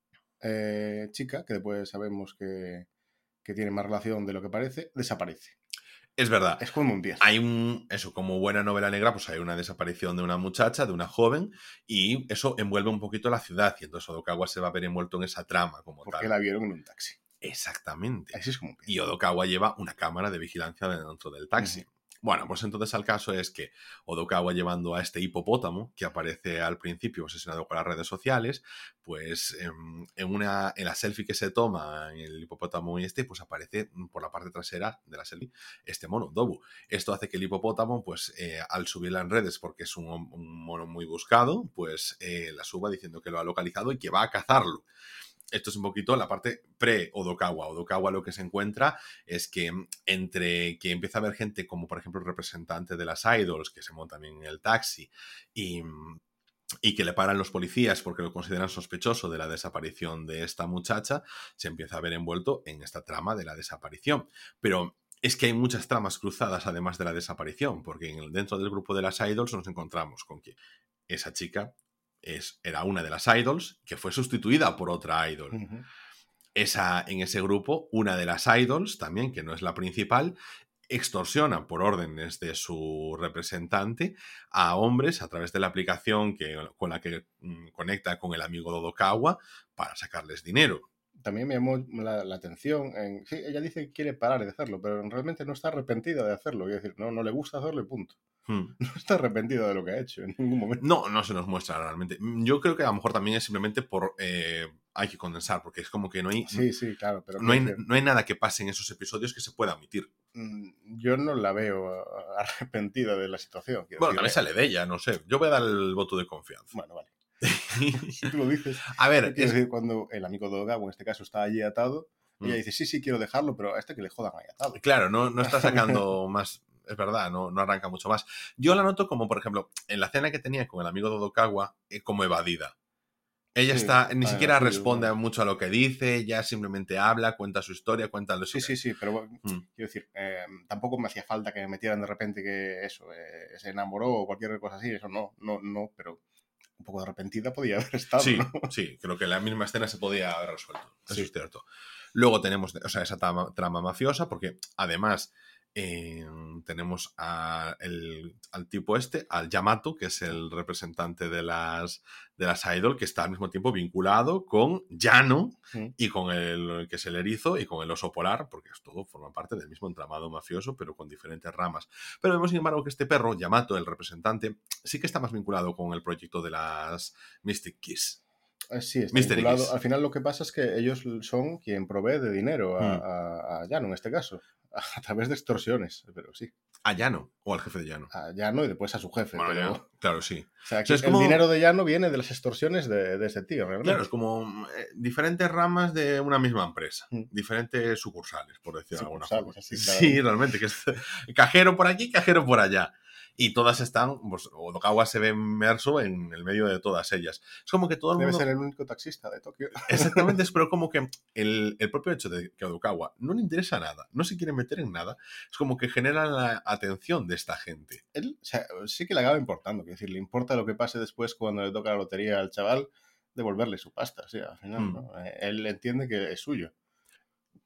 eh, chica, que después sabemos que, tiene más relación de lo que parece, desaparece. Es verdad. Es como un día. Hay un, eso, como buena novela negra, pues hay una desaparición de una muchacha, de una joven, y eso envuelve un poquito la ciudad, y entonces Odokawa se va a ver envuelto en esa trama como Porque la vieron en un taxi. Exactamente. Así es como y Odokawa lleva una cámara de vigilancia dentro del taxi. Bueno, pues entonces el caso es que Odokawa llevando a este hipopótamo que aparece al principio obsesionado con las redes sociales, pues em, en, una, en la selfie que se toma en el hipopótamo y este, pues aparece por la parte trasera de la selfie este mono, Dobu. Esto hace que el hipopótamo, pues eh, al subirla en redes, porque es un, mono muy buscado, pues eh, la suba diciendo que lo ha localizado y que va a cazarlo esto es un poquito la parte pre-Odokawa. Odokawa lo que se encuentra es que entre que empieza a haber gente como por ejemplo el representante de las idols que se montan en el taxi y y que le paran los policías porque lo consideran sospechoso de la desaparición de esta muchacha, se empieza a ver envuelto en esta trama de la desaparición. Pero es que hay muchas tramas cruzadas además de la desaparición, porque dentro del grupo de las idols nos encontramos con que esa chica es, era una de las idols que fue sustituida por otra idol. Esa, en ese grupo, una de las idols, también, que no es la principal, extorsiona por órdenes de su representante a hombres a través de la aplicación que, con la que mm, conecta con el amigo Dodokawa para sacarles dinero. También me llamó la, atención. En, sí, ella dice que quiere parar de hacerlo, pero realmente no está arrepentida de hacerlo. Es decir, no, no le gusta hacerlo y punto. Hmm. No está arrepentida de lo que ha hecho en ningún momento. No, no se nos muestra realmente. Yo creo que a lo mejor también es simplemente por eh, hay que condensar, porque es como que no hay. Sí, sí, claro. Pero no, hay, no hay nada que pase en esos episodios que se pueda omitir. Mm, yo no la veo arrepentida de la situación. Bueno, también sale de ella, no sé. Yo voy a dar el voto de confianza. Bueno, vale. si tú lo dices. A ver, es... decir, cuando el amigo de Ogawa, en este caso, está allí atado, ella mm. dice, sí, sí, quiero dejarlo, pero a este que le jodan ahí atado. Claro, no, no está sacando más es verdad, no, no, arranca mucho más. Yo la noto como, por ejemplo, en la cena que tenía con el amigo Dodokawa, eh, como evadida. Ella está, ni siquiera responde mucho a lo que dice, ya simplemente habla, cuenta su historia, cuenta lo Sí, sí, sí, pero mm. quiero decir, eh, tampoco me hacía falta que me metieran de repente que eso, eh, se enamoró o cualquier cosa así, eso no, no, no, pero un poco de arrepentida podía haber estado. Sí, sí, creo que la misma escena se podía haber resuelto, eso es cierto. Luego tenemos, o sea, esa trama mafiosa, porque además Em, tenemos al tipo este, al Yamato, que es el representante de las, de las Idol, que está al mismo tiempo vinculado con Yano y con el que es el erizo y con el oso polar, porque es todo forma parte del mismo entramado mafioso, pero con diferentes ramas. Pero vemos, sin embargo, que este perro, Yamato, el representante, sí que está más vinculado con el proyecto de las Mystic Kiss. Eh, sí, está. Al final lo que pasa es que ellos son quien provee de dinero a, mm. a, a Yano en este caso a través de extorsiones, pero sí. ¿A Llano o al jefe de Llano? A Llano y después a su jefe. claro, sí. O sea, el dinero de Llano viene de las extorsiones de, ese tío, realmente. Claro, es como eh, diferentes ramas de una misma empresa, mm. diferentes sucursales, por decirlo de alguna forma. Sí, realmente, que es cajero por aquí, cajero por allá y todas están, pues Odokawa se ve inmerso en el medio de todas ellas. Es como que todo el mundo... Debe ser el único taxista de Tokio. Exactamente, es pero como que el, el, propio hecho de que Odokawa no le interesa nada, no se quiere meter en nada, es como que genera la atención de esta gente. Él, o sea, sí que le acaba importando, es decir, le importa lo que pase después cuando le toca la lotería al chaval, devolverle su pasta, sea, al final, mm. eh, Él entiende que es suyo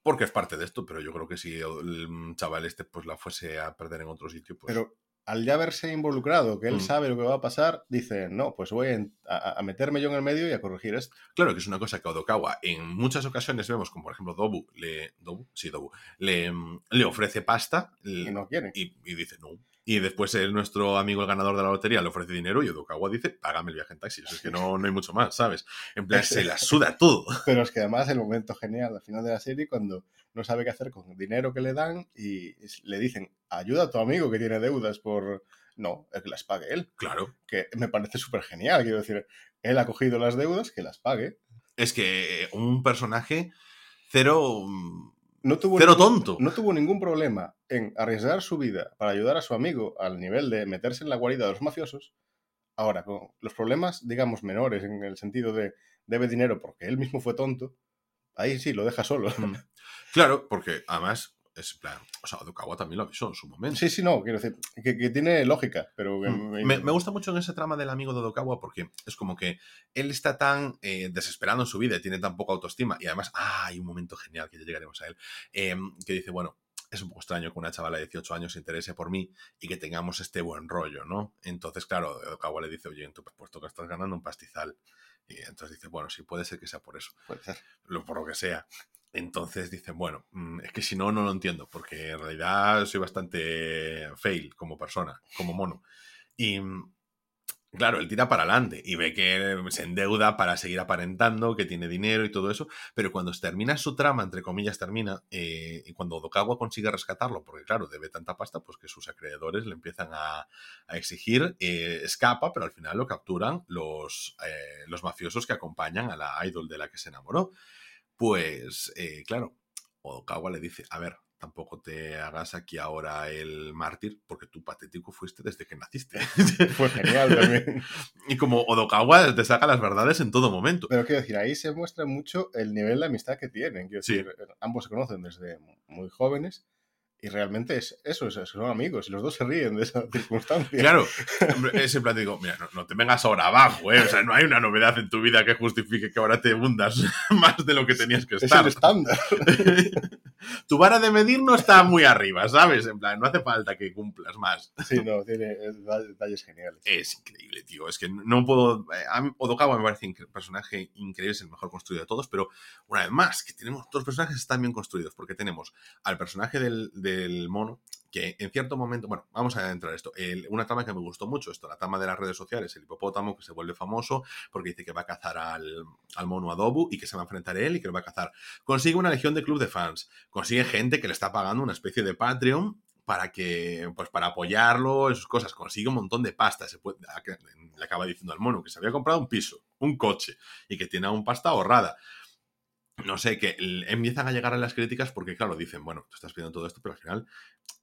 porque es parte de esto, pero yo creo que si el chaval este pues la fuese a perder en otro sitio, pues... Pero al ya haberse involucrado, que él mm. sabe lo que va a pasar, dice, no, pues voy a, meterme yo en el medio y a corregir esto. Claro que es una cosa que Odokawa en muchas ocasiones vemos, como por ejemplo Dobu, le, Dobu, sí, Dobu, le, le ofrece pasta y no quiere. Y, dice, no. Y después el, nuestro amigo el ganador de la lotería le ofrece dinero y Odokawa dice, págame el viaje en taxi. es que no, no hay mucho más, ¿sabes? En plan, se la suda todo. Pero es que además el momento genial al final de la serie cuando no sabe qué hacer con el dinero que le dan y le dicen, ayuda a tu amigo que tiene deudas por... No, es que las pague él. Claro. Que me parece súper genial, quiero decir, él ha cogido las deudas, que las pague. Es que un personaje cero... No tuvo Cero tonto. No tuvo ningún problema en arriesgar su vida para ayudar a su amigo al nivel de meterse en la guarida de los mafiosos. Ahora, con los problemas, digamos, menores, en el sentido de debe dinero porque él mismo fue tonto, ahí sí, lo deja solo. Claro, porque además es plan, o sea, Odokawa también lo avisó en su momento. Sí, sí, no, quiero decir, que, tiene lógica, pero... Mm. Me, gusta mucho en ese trama del amigo de Odokawa porque es como que él está tan eh, desesperado en su vida y tiene tan poca autoestima y además, ah, hay un momento genial que ya llegaremos a él, em, que dice, bueno, es un poco extraño que una chavala de 18 años se interese por mí y que tengamos este buen rollo, ¿no? Entonces, claro, Odokawa le dice, oye, en tu puesto que estás ganando un pastizal. Y entonces dice, bueno, sí, puede ser que sea por eso. Puede ser. por lo que sea. Entonces dicen, bueno, mm, es que si no, no lo entiendo, porque en realidad soy bastante fail como persona, como mono. Y mm, claro, él tira para adelante y ve que se endeuda para seguir aparentando, que tiene dinero y todo eso, pero cuando termina su trama, entre comillas, termina, eh, y cuando Dokawa consigue rescatarlo, porque claro, debe tanta pasta, pues que sus acreedores le empiezan a, exigir, eh, escapa, pero al final lo capturan los, eh, los mafiosos que acompañan a la idol de la que se enamoró. Pues, eh, claro, Odokawa le dice, a ver, tampoco te hagas aquí ahora el mártir, porque tú patético fuiste desde que naciste. Fue genial también. y como Odokawa te saca las verdades en todo momento. Pero quiero decir, ahí se muestra mucho el nivel de amistad que tienen. Quiero decir, ambos se conocen desde muy jóvenes y realmente es eso, es, son amigos y los dos se ríen de esa circunstancia. Claro, ese plan digo, mira, no, te vengas ahora abajo, ¿eh? O sea, no hay una novedad en tu vida que justifique que ahora te hundas más de lo que tenías que estar. Es el estándar. tu vara de medir no está muy arriba, ¿sabes? En plan, no hace falta que cumplas más. Sí, no, tiene detalles geniales. Es increíble, tío. Es que no puedo. Eh, a mí, Odokawa me parece un personaje increíble, es el mejor construido de todos, pero una vez más, que tenemos dos personajes están bien construidos, porque tenemos al personaje del del mono, que en cierto momento, bueno, vamos a entrar esto. una trama que me gustó mucho, esto, la trama de las redes sociales, el hipopótamo que se vuelve famoso porque dice que va a cazar al, mono Adobu y que se va a enfrentar a él y que lo va a cazar. Consigue una legión de club de fans, consigue gente que le está pagando una especie de Patreon para que, pues para apoyarlo en sus cosas, consigue un montón de pasta, se puede, le acaba diciendo al mono que se había comprado un piso, un coche y que tiene un pasta ahorrada no sé, que empiezan a llegar a las críticas porque, claro, dicen, bueno, tú estás pidiendo todo esto, pero al final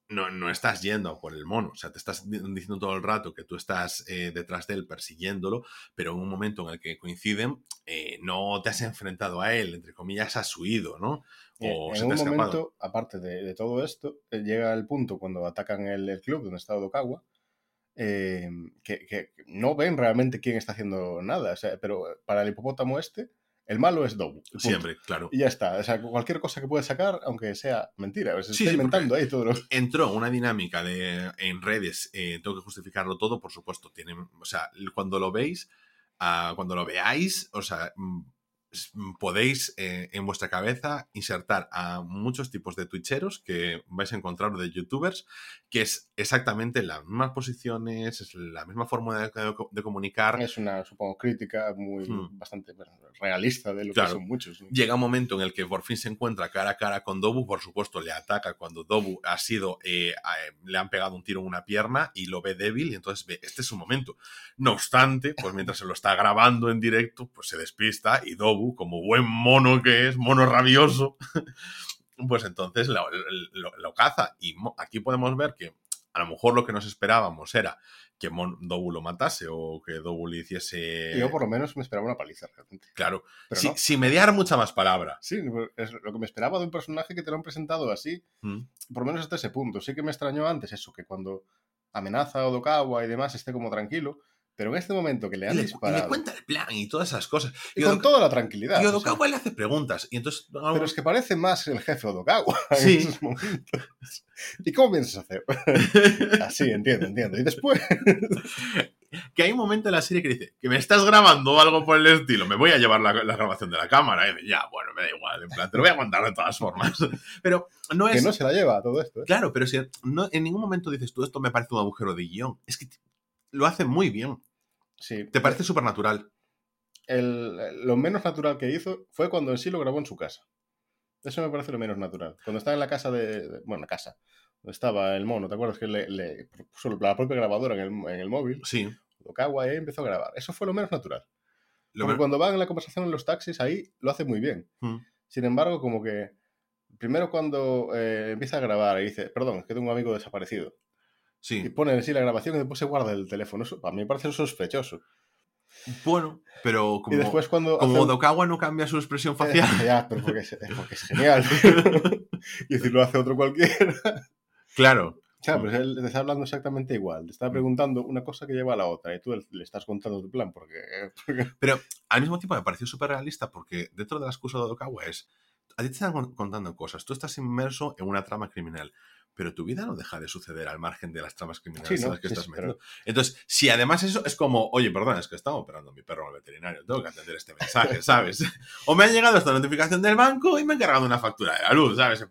no, no estás yendo por el mono. O sea, te estás diciendo todo el rato que tú estás eh, detrás de él persiguiéndolo, pero en un momento en el que coinciden, eh, no te has enfrentado a él, entre comillas, has huido, ¿no? Eh, o en un momento, aparte de, todo esto, llega el punto cuando atacan el, club donde está Odokawa, que, que, no ven realmente quién está haciendo nada. O sea, pero para el hipopótamo este el malo es Dobu. Siempre, claro. Y ya está. O sea, cualquier cosa que puede sacar, aunque sea mentira. Se está inventando ahí todo. Entró una dinámica de en redes, eh, tengo que justificarlo todo, por supuesto. Tienen, o sea, cuando lo veis, ah, cuando lo veáis, o sea, mm, podéis eh, en vuestra cabeza insertar a muchos tipos de twitcheros que vais a encontrar de youtubers, que es exactamente las mismas posiciones, es la misma forma de, comunicar. Es una, supongo, crítica muy hmm. bastante realista de lo que son muchos. Llega un momento en el que por fin se encuentra cara a cara con Dobu, por supuesto le ataca cuando Dobu ha sido, eh, le han pegado un tiro en una pierna y lo ve débil y entonces ve, este es su momento. No obstante, pues mientras se lo está grabando en directo, pues se despista y Dobu como buen mono que es, mono rabioso, pues entonces lo, caza. Y aquí podemos ver que a lo mejor lo que nos esperábamos era que Dobu lo matase o que Dobu le hiciese. Yo por lo menos me esperaba una paliza, realmente. Claro. Pero sin mediar mucha más palabra. Sí, es lo que me esperaba de un personaje que te lo han presentado así, mm. por lo menos hasta ese punto. Sí que me extrañó antes eso, que cuando amenaza a Odokawa y demás esté como tranquilo. Pero en este momento que le han disparado. Y le cuenta el plan y todas esas cosas. Y, con toda la tranquilidad. Y Odokawa le hace preguntas. Y entonces, Pero es que parece más el jefe Odokawa sí. en esos momentos. ¿Y cómo piensas hacer? Así, entiendo, entiendo. Y después. que hay un momento en la serie que dice que me estás grabando algo por el estilo. Me voy a llevar la, grabación de la cámara. Y ya, bueno, me da igual. En plan, te lo voy a aguantar de todas formas. Pero no es. Que no se la lleva todo esto. ¿eh? Claro, pero si no, en ningún momento dices tú, esto me parece un agujero de guion. Es que lo hace muy bien. Sí. ¿Te parece súper natural? lo menos natural que hizo fue cuando en sí lo grabó en su casa. Eso me parece lo menos natural. Cuando estaba en la casa de. bueno, la casa. Donde estaba el mono, ¿te acuerdas que le, puso la propia grabadora en el, en el móvil? Sí. Lo y empezó a grabar. Eso fue lo menos natural. Porque cuando van en la conversación en los taxis, ahí lo hace muy bien. Mm. Sin embargo, como que. Primero cuando eh, empieza a grabar y dice, perdón, es que tengo un amigo desaparecido. Y pone en sí la grabación y después se guarda el teléfono. Eso a mí me parece sospechoso. Bueno, pero como, y después cuando como Dokawa no cambia su expresión facial. ya, pero porque es, porque es genial. y si lo hace otro cualquiera. Claro. Claro, pues él te está hablando exactamente igual. Te está preguntando una cosa que lleva a la otra y tú le estás contando tu plan. Porque, Pero al mismo tiempo me pareció súper realista porque dentro de la excusa de Dokawa es. A ti te están contando cosas. Tú estás inmerso en una trama criminal pero tu vida no deja de suceder al margen de las tramas criminales en las que estás metiendo. Entonces, si además eso es como, oye, perdón, es que estaba operando a mi perro al veterinario, tengo que atender este mensaje, ¿sabes? o me ha llegado esta notificación del banco y me han cargado una factura de la luz, ¿sabes?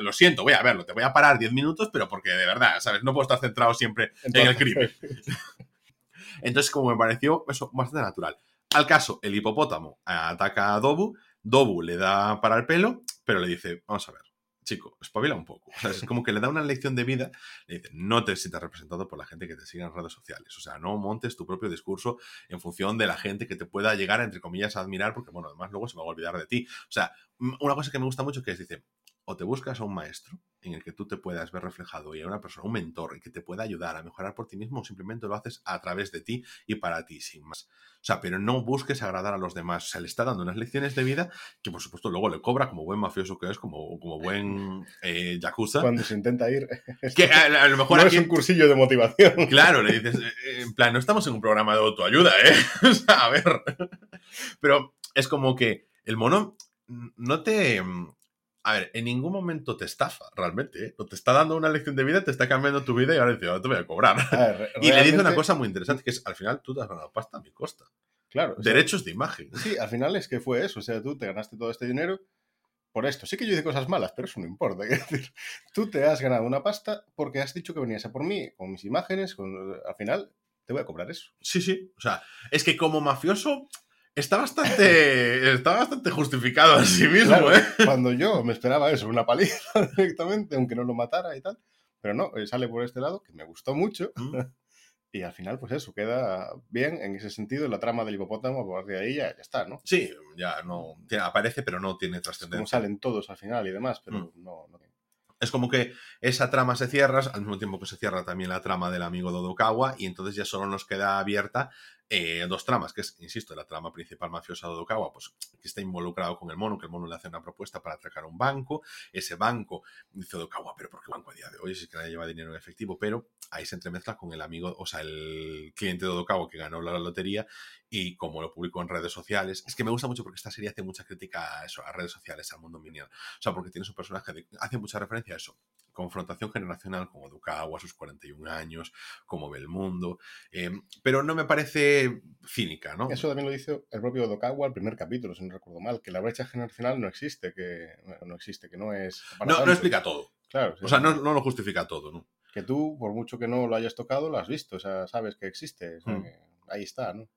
lo siento, voy a verlo, te voy a parar 10 minutos, pero porque de verdad, ¿sabes? No puedo estar centrado siempre en el crimen. Entonces, como me pareció eso bastante natural. Al caso, el hipopótamo ataca a Dobu, Dobu le da para el pelo, pero le dice, vamos a ver, chico, espabila un poco. es como que le da una lección de vida, le dice, no te sientas representado por la gente que te sigue en redes sociales. O sea, no montes tu propio discurso en función de la gente que te pueda llegar, entre comillas, a admirar, porque, bueno, además luego se va a olvidar de ti. O sea, una cosa que me gusta mucho que es, dice, o te buscas a un maestro en el que tú te puedas ver reflejado y a una persona, un mentor, y que te pueda ayudar a mejorar por ti mismo, o simplemente lo haces a través de ti y para ti, sin más. O sea, pero no busques agradar a los demás. O sea, le está dando unas lecciones de vida que, por supuesto, luego le cobra como buen mafioso que es, como, como buen eh, yakuza. Cuando se intenta ir. Que a, lo mejor no aquí- es un cursillo de motivación. Claro, le dices, eh, en plan, no estamos en un programa de autoayuda, ¿eh? O sea, a ver. Pero es como que el mono no te... A ver, en ningún momento te estafa, realmente. ¿eh? No te está dando una lección de vida, te está cambiando tu vida y ahora dice, ahora te voy a cobrar. A ver, Y le dice una cosa muy interesante, que es, al final tú te has ganado pasta a mi costa. Claro. sea, Derechos de imagen. Sí, al final es que fue eso. O sea, tú te ganaste todo este dinero por esto. Sí que yo hice cosas malas, pero eso no importa. Decir, tú te has ganado una pasta porque has dicho que venías a por mí con mis imágenes. Con... Al final, te voy a cobrar eso. Sí, sí. O sea, es que como mafioso está bastante, está bastante justificado a sí mismo, Claro, ¿eh? Cuando yo me esperaba eso, una paliza directamente, aunque no lo matara y tal. Pero no, eh, sale por este lado, que me gustó mucho. Mm. Y al final, pues eso, queda bien en ese sentido. La trama del hipopótamo, a partir de ahí ya, ya está, ¿no? Sí, ya no tiene- aparece, pero no tiene Es como trascendencia. salen todos al final y demás, pero Mm. no, no. Es como que esa trama se cierra, al mismo tiempo que se cierra también la trama del amigo Dodokawa, y entonces ya solo nos queda abierta eh, dos tramas, que es, insisto, la trama principal mafiosa de Dodokawa, pues que está involucrado con el mono, que el mono le hace una propuesta para atracar un banco, ese banco, dice Dodokawa, pero ¿por qué banco a día de hoy si es que nadie lleva dinero en efectivo? Pero ahí se entremezcla con el amigo, o sea, el cliente de Dodokawa que ganó la lotería y como lo publicó en redes sociales, es que me gusta mucho porque esta serie hace mucha crítica a eso, a redes sociales, al mundo minion. O sea, porque tienes un personaje que hace mucha referencia a eso. Confrontación generacional con Odukawa a sus 41 años, cómo ve el mundo. eh, pero no me parece cínica, ¿no? Eso también lo dice el propio Dokawa al primer capítulo, si no recuerdo mal, que la brecha generacional no existe, que no existe, que no es... no, no explica todo. Claro, sí, O sea, no, no lo justifica todo, ¿no? que tú, por mucho que no lo hayas tocado, lo has visto, o sea, sabes que existe, o sea, Mm. que ahí está, ¿no?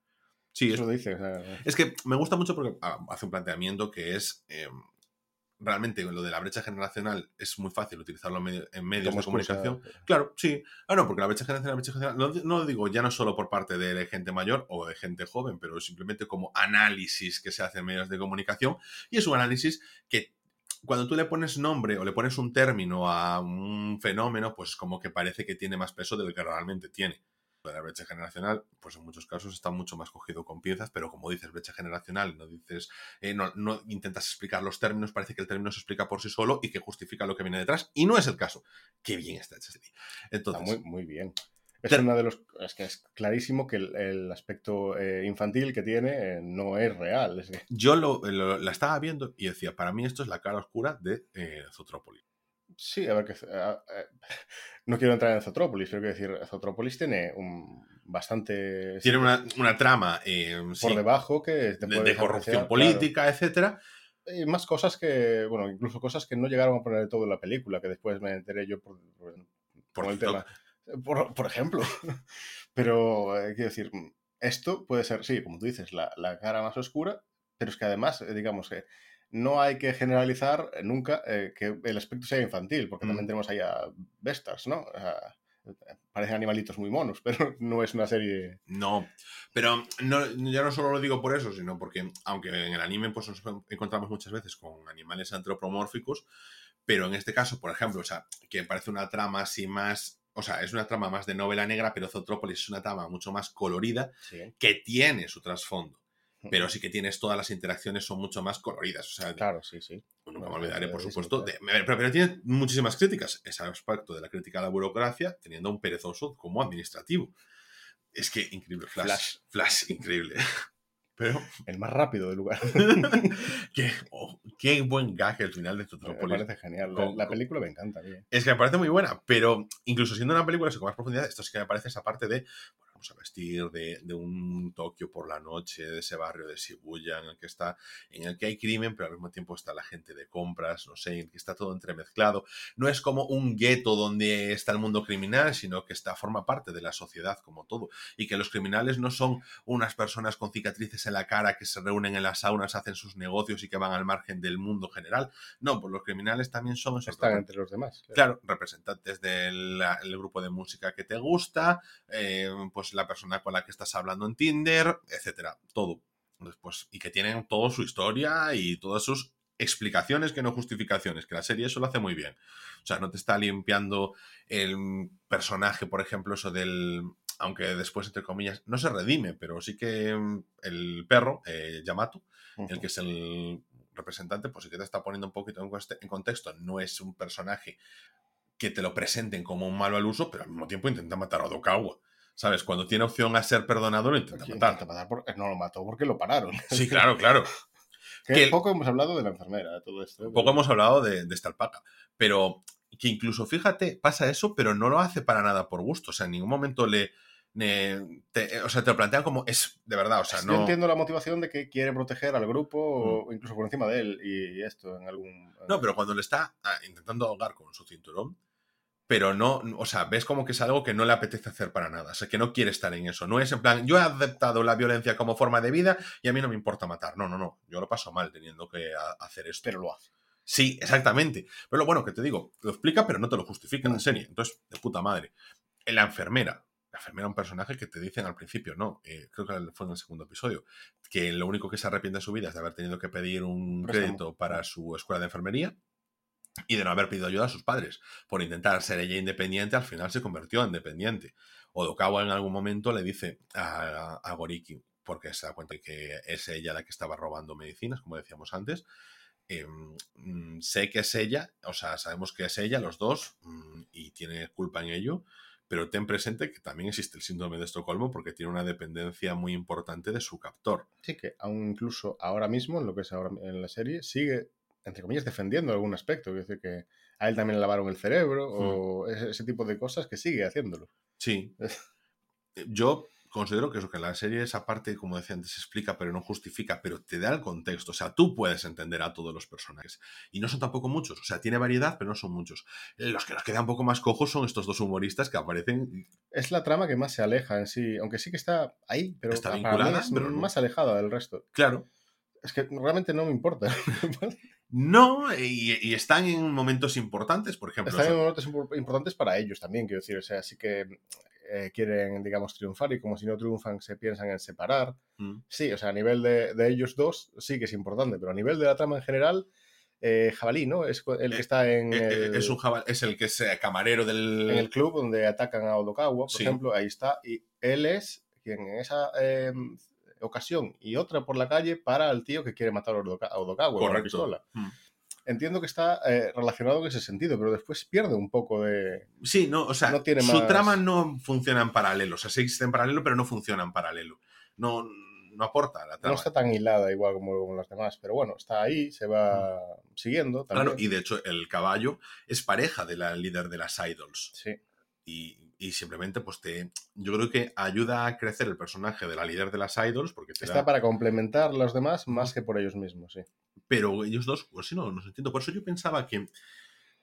Sí, es, Eso lo dice, o sea, es que me gusta mucho porque ah, hace un planteamiento que es. eh, realmente lo de la brecha generacional es muy fácil utilizarlo en medio- en medios de comunicación. excusa, Claro, sí. Ah, no, porque la brecha generacional, la brecha generacional, no, no lo digo ya no solo por parte de gente mayor o de gente joven, pero simplemente como análisis que se hace en medios de comunicación. Y es un análisis que cuando tú le pones nombre o le pones un término a un fenómeno, pues como que parece que tiene más peso del que realmente tiene. La brecha generacional, pues en muchos casos está mucho más cogido con piezas, pero como dices brecha generacional, no dices, eh, no, no intentas explicar los términos, parece que el término se explica por sí solo y que justifica lo que viene detrás, y no es el caso. Qué bien está hecha serie. está Entonces, muy, muy bien. Es una de los... Es que es clarísimo que el, el aspecto eh, infantil que tiene eh, no es real. es que- yo lo, lo- la estaba viendo y decía, para mí esto es la cara oscura de eh. Sí, a ver, que, a- a- no quiero entrar en Zotrópolis, pero quiero decir, Zotrópolis tiene un bastante... Tiene una, una trama eh, por sí, debajo que te de, corrupción política, etcétera. claro. Y más cosas que, bueno, incluso cosas que no llegaron a poner todo en la película, que después me enteré yo por, por- Por con el tema. Por, por ejemplo. Pero, eh, quiero decir, esto puede ser, sí, como tú dices, la, la cara más oscura, pero es que además, eh, digamos que no hay que generalizar eh, nunca eh, que el aspecto sea infantil, porque Mm. también tenemos ahí a Vestas, ¿no? Sea, parecen animalitos muy monos, pero no es una serie... No, pero no, ya no solo lo digo por eso, sino porque, aunque en el anime pues, nos encontramos muchas veces con animales antropomórficos, pero en este caso, por ejemplo, o sea, que parece una trama así más. O sea, es una trama más de novela negra, pero Zotrópolis es una trama mucho más colorida Sí. que tiene su trasfondo. Pero sí que tienes todas las interacciones son mucho más coloridas. O sea, Claro, sí, sí. nunca me olvidaré, por supuesto. de- pero, pero tiene muchísimas críticas. Ese aspecto de la crítica a la burocracia, teniendo a un perezoso como administrativo. Es que increíble. Flash. Flash. Flash, increíble. Pero El más rápido del lugar. qué, oh, qué buen gag el final de me Zootropolis. parece genial. Con- la con- película me encanta. bien. Es que me parece muy buena, pero incluso siendo una película así con más profundidad, esto sí que me parece esa parte de, vamos a vestir de, de un Tokio por la noche, de ese barrio de Shibuya en el que está, en el que hay crimen, pero al mismo tiempo está la gente de compras, no sé, en el que está todo entremezclado. No es como un gueto donde está el mundo criminal, sino que está, forma parte de la sociedad como todo. Y que los criminales no son unas personas con cicatrices en la cara que se reúnen en las saunas, hacen sus negocios y que van al margen del mundo general. No, pues los criminales también son esos Están entre los demás. Claro, representantes del el grupo de música que te gusta, eh, pues la persona con la que estás hablando en Tinder, etcétera, todo. Después, y que tienen toda su historia y todas sus explicaciones que no justificaciones, que la serie eso lo hace muy bien. O sea, no te está limpiando el personaje, por ejemplo, eso del... Aunque después, entre comillas, no se redime, pero sí que mm, el perro, eh, Yamato, el que es el representante, pues sí que te está poniendo un poquito en contexto. No es un personaje que te lo presenten como un malo al uso, pero al mismo tiempo intenta matar a Odokawa. ¿Sabes? Cuando tiene opción a ser perdonado, lo intenta matar. no lo mató porque lo pararon. Sí, claro, claro. que, poco hemos hablado de la enfermera, todo esto. ¿eh? Poco hemos hablado de, esta alpaca. Pero que incluso, fíjate, pasa eso, pero no lo hace para nada por gusto. O sea, en ningún momento le. o sea, te lo plantean como es de verdad. O sea, no. Yo entiendo la motivación de que quiere proteger al grupo o mm. incluso por encima de él y, esto en algún. No, pero cuando le está ah, intentando ahogar con su cinturón, pero no, o sea, ves como que es algo que no le apetece hacer para nada, o sea, que no quiere estar en eso, no es en plan, yo he aceptado la violencia como forma de vida y a mí no me importa matar, no, no, no, yo lo paso mal teniendo que hacer esto. Pero lo hace. Sí, exactamente. Pero lo bueno que te digo, lo explica, pero no te lo justifica en serie. Entonces, de puta madre. La enfermera, la enfermera es un personaje que te dicen al principio, no, eh, creo que fue en el segundo episodio, que lo único que se arrepiente de su vida es de haber tenido que pedir un crédito para su escuela de enfermería y de no haber pedido ayuda a sus padres. Por intentar ser ella independiente, al final se convirtió en dependiente. Odokawa en algún momento le dice a, Goriki, porque se da cuenta que es ella la que estaba robando medicinas, como decíamos antes, em, mm, sé que es ella, o sea, sabemos que es ella, los dos, mm, y tiene culpa en ello, pero ten presente que también existe el síndrome de Estocolmo porque tiene una dependencia muy importante de su captor. Sí, que aún incluso ahora mismo, en lo que es ahora en la serie, sigue entre comillas, defendiendo algún aspecto. Es decir, que a él también le lavaron el cerebro hmm. o ese, tipo de cosas que sigue haciéndolo. Sí. Yo considero que eso, que la serie esa parte, como decía antes, explica pero no justifica, pero te da el contexto. O sea, tú puedes entender a todos los personajes. Y no son tampoco muchos. O sea, tiene variedad, pero no son muchos. Los que nos quedan un poco más cojos son estos dos humoristas que aparecen. Es la trama que más se aleja en sí, aunque sí que está ahí, pero está vinculada, pero más alejada del resto. Claro. Es que realmente no me importa. No, y, están en momentos importantes, por ejemplo. Están en momentos importantes para ellos también, quiero decir. O sea, sí que eh, quieren, digamos, triunfar y como si no triunfan se piensan en separar. Mm. Sí, o sea, a nivel de, ellos dos sí que es importante, pero a nivel de la trama en general, eh, Jabalí, ¿no? Es el que eh, está en. el, es, un es el que es camarero del. En el club donde atacan a Odokawa, por ejemplo, ahí está. Y él es quien en esa em, ocasión y otra por la calle para el tío que quiere matar a Odokawa con la pistola. Entiendo que está eh, relacionado en ese sentido, pero después pierde un poco de. Sí, no, o sea, no tiene su trama no funciona en paralelo. O sea, sí existe en paralelo, pero no funciona en paralelo. No, no aporta la trama. No está tan hilada igual como, como las demás, pero bueno, está ahí, se va hmm. siguiendo. Claro, y de hecho, el caballo es pareja de la líder de las idols. Sí. Y, y simplemente pues te yo creo que ayuda a crecer el personaje de la líder de las idols porque está para complementar a los demás más que por ellos mismos sí pero ellos dos pues sí no no entiendo por eso yo pensaba que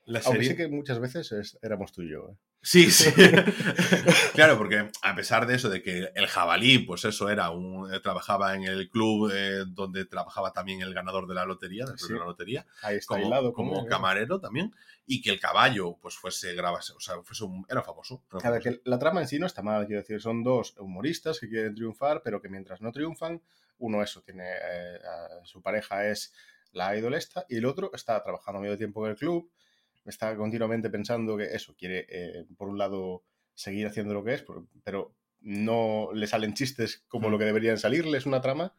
la serie... Aunque sí que muchas veces éramos tú y yo ¿eh? Sí, sí. claro, porque a pesar de eso, de que el jabalí, pues eso era un. Eh, trabajaba en el club eh, donde trabajaba también el ganador de la lotería, de la lotería. Ahí está como, como camarero también. Y que el caballo, pues fuese grabase, o sea, fuese un, era famoso. que la trama en sí no está mal, quiero decir, son dos humoristas que quieren triunfar, pero que mientras no triunfan, uno eso, tiene. Eh, su pareja es la idolesta y el otro está trabajando medio tiempo en el club está continuamente pensando que eso, quiere, eh, por un lado, seguir haciendo lo que es, pero no le salen chistes como lo mm. que deberían salirle, es una trama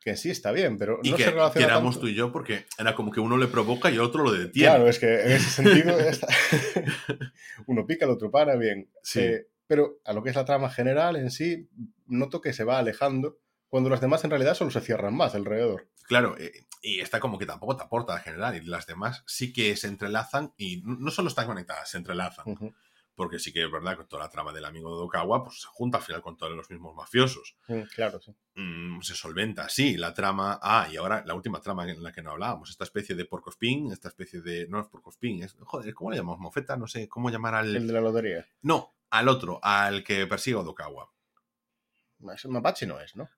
que sí está bien, pero no se relaciona que éramos tú y yo porque era como que uno le provoca y otro lo detiene. Claro, es que en ese sentido uno pica, el otro para, bien. Sí. Eh, pero a lo que es la trama general en sí, noto que se va alejando cuando las demás en realidad solo se cierran más alrededor. Claro, eh, y esta como que tampoco te aporta en general, y las demás sí que se entrelazan y no solo están conectadas, se entrelazan. Porque sí que es verdad que toda la trama del amigo de Dokawa pues, se junta al final con todos los mismos mafiosos. Mm, claro, sí. Mm, se solventa, sí, la trama. Ah, y ahora la última trama en la que no hablábamos, esta especie de porcospin, esta especie de. No es porcospin, es. Joder, ¿cómo le llamamos? Mofeta, no sé, ¿cómo llamar al. El de la lotería. No, al otro, al que persigue a Dokawa. Un mapache no es, ¿no?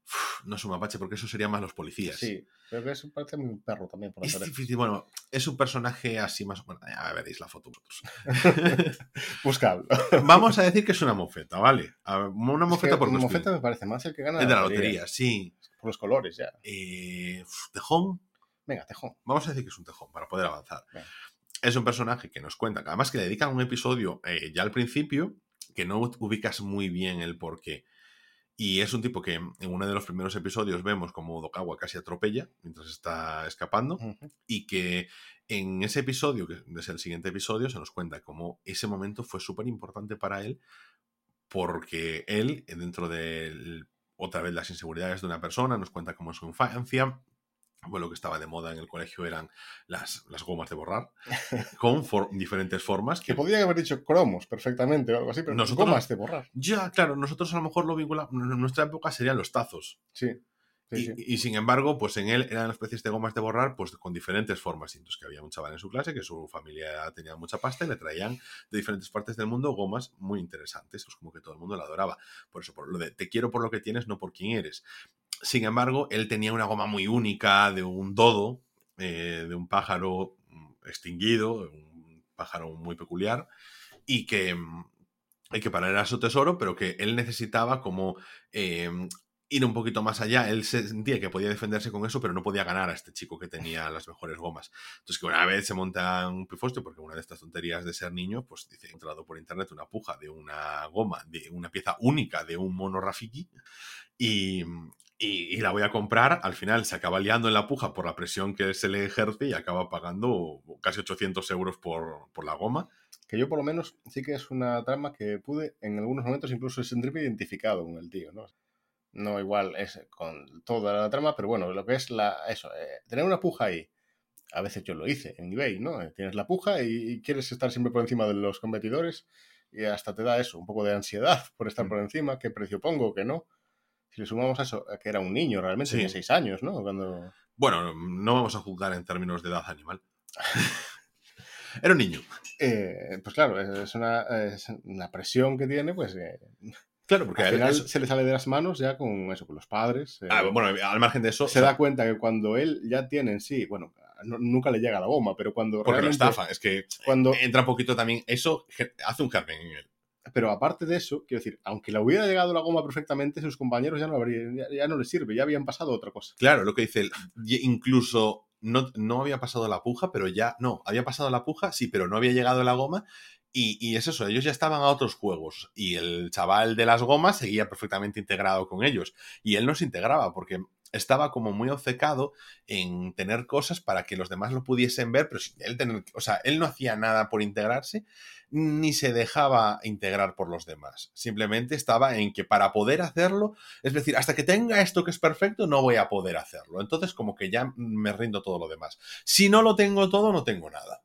no es un mapache, porque eso sería más los policías. Sí, pero que es, parece un perro también. Por es difícil, bueno, es un personaje así más... Bueno, ya veréis la foto vosotros. Buscadlo. Vamos a decir que es una mofeta, ¿vale? Una mofeta por Una mofeta me parece más el que gana el de la lotería. sí. Por los colores, ya. Eh, Tejón. Venga, tejón. Vamos a decir que es un tejón para poder avanzar. Venga. Es un personaje que nos cuenta, que además que le dedican un episodio eh, ya al principio, que no ubicas muy bien el porqué. Y es un tipo que en uno de los primeros episodios vemos como Dokawa casi atropella mientras está escapando y que en ese episodio, que es el siguiente episodio, se nos cuenta cómo ese momento fue súper importante para él porque él, dentro de otra vez las inseguridades de una persona, nos cuenta cómo en su infancia, bueno, lo que estaba de moda en el colegio eran las, las gomas de borrar, con for- diferentes formas. Que podría haber dicho cromos perfectamente o algo así, pero Nosotros- gomas de borrar. Ya, claro, nosotros a lo mejor lo vinculamos, en nuestra época serían los tazos. Sí. sí, y, sí. y sin embargo, pues en él eran especies de gomas de borrar, pues con diferentes formas. Entonces que había un chaval en su clase que su familia tenía mucha pasta y le traían de diferentes partes del mundo gomas muy interesantes. Pues como que todo el mundo la adoraba. Por eso, por lo de te quiero por lo que tienes, no por quién eres. Sin embargo, él tenía una goma muy única de un dodo, eh, de un pájaro mm, extinguido, un pájaro muy peculiar, y que, mm, y que para él era su tesoro, pero que él necesitaba como eh, ir un poquito más allá. Él se sentía que podía defenderse con eso, pero no podía ganar a este chico que tenía las mejores gomas. Entonces, que una vez se monta un pifostio, porque una de estas tonterías de ser niño, pues dice, he encontrado por internet una puja de una goma, de una pieza única de un mono Rafiki, y, y, y la voy a comprar. Al final se acaba liando en la puja por la presión que se le ejerce y acaba pagando casi 800 euros por, por la goma. Que yo por lo menos sí que es una trama que pude en algunos momentos incluso sentirme identificado con el tío, ¿no? No igual es con toda la trama, pero bueno, lo que es la eso, eh, tener una puja ahí. A veces yo lo hice en eBay, ¿no? Eh, Tienes la puja y, y quieres estar siempre por encima de los competidores y hasta te da eso, un poco de ansiedad por estar Mm. por encima, qué precio pongo, qué no. Si le sumamos a eso, a que era un niño realmente, Sí. tenía seis años, ¿no? Cuando... Bueno, no vamos a juzgar en términos de edad animal. Era un niño. Eh, pues claro, es una, es una presión que tiene, pues eh, Claro, porque al final se le sale de las manos ya con eso, con los padres. eh, Ah, bueno, al margen de eso, se da cuenta que cuando él ya tiene en sí, bueno, no- nunca le llega la goma, pero cuando porque lo estafa. Es que cuando, entra un poquito también. Eso hace un germen en él. Pero aparte de eso, quiero decir, aunque le hubiera llegado la goma perfectamente, sus compañeros ya no habrían, ya, ya no les sirve, ya habían pasado otra cosa. Claro, lo que dice y- Incluso no, no había pasado la puja, pero ya. No, había pasado la puja, sí, pero no había llegado la goma. Y, y es eso, ellos ya estaban a otros juegos. Y el chaval de las gomas seguía perfectamente integrado con ellos. Y él no se integraba porque estaba como muy obcecado en tener cosas para que los demás lo pudiesen ver, pero él tener. O sea, él no hacía nada por integrarse, ni se dejaba integrar por los demás. Simplemente estaba en que para poder hacerlo, es decir, hasta que tenga esto que es perfecto, no voy a poder hacerlo. Entonces, como que ya me rindo todo lo demás. Si no lo tengo todo, no tengo nada.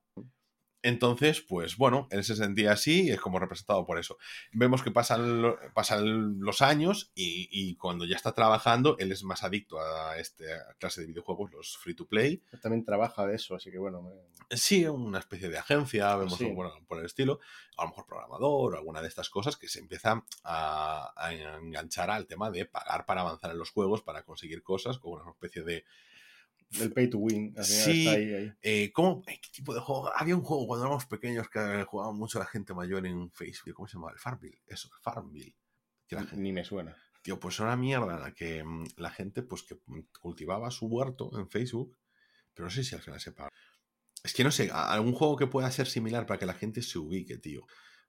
Entonces, pues bueno, él se sentía así y es como representado por eso. Vemos que pasan, lo- pasan los años y, y cuando ya está trabajando, él es más adicto a esta clase de videojuegos, los free to play. También trabaja de eso, así que bueno, me- Sí, una especie de agencia, vemos Sí. bueno, por el estilo, a lo mejor programador o alguna de estas cosas que se empieza a, a enganchar al tema de pagar para avanzar en los juegos, para conseguir cosas, como una especie de... el pay to win, al final Sí. está ahí, ahí. Eh, ¿cómo, eh, ¿Qué tipo de juego? Había un juego cuando éramos pequeños que jugaba mucho la gente mayor en Facebook. ¿Cómo se llama? El Farmville. Eso, el Farmville. Que la gente- Ni me suena. Tío, pues era una mierda en la que mm, la gente pues que cultivaba su huerto en Facebook, pero no sé si al final se paga. Es que no sé, algún juego que pueda ser similar para que la gente se ubique, tío.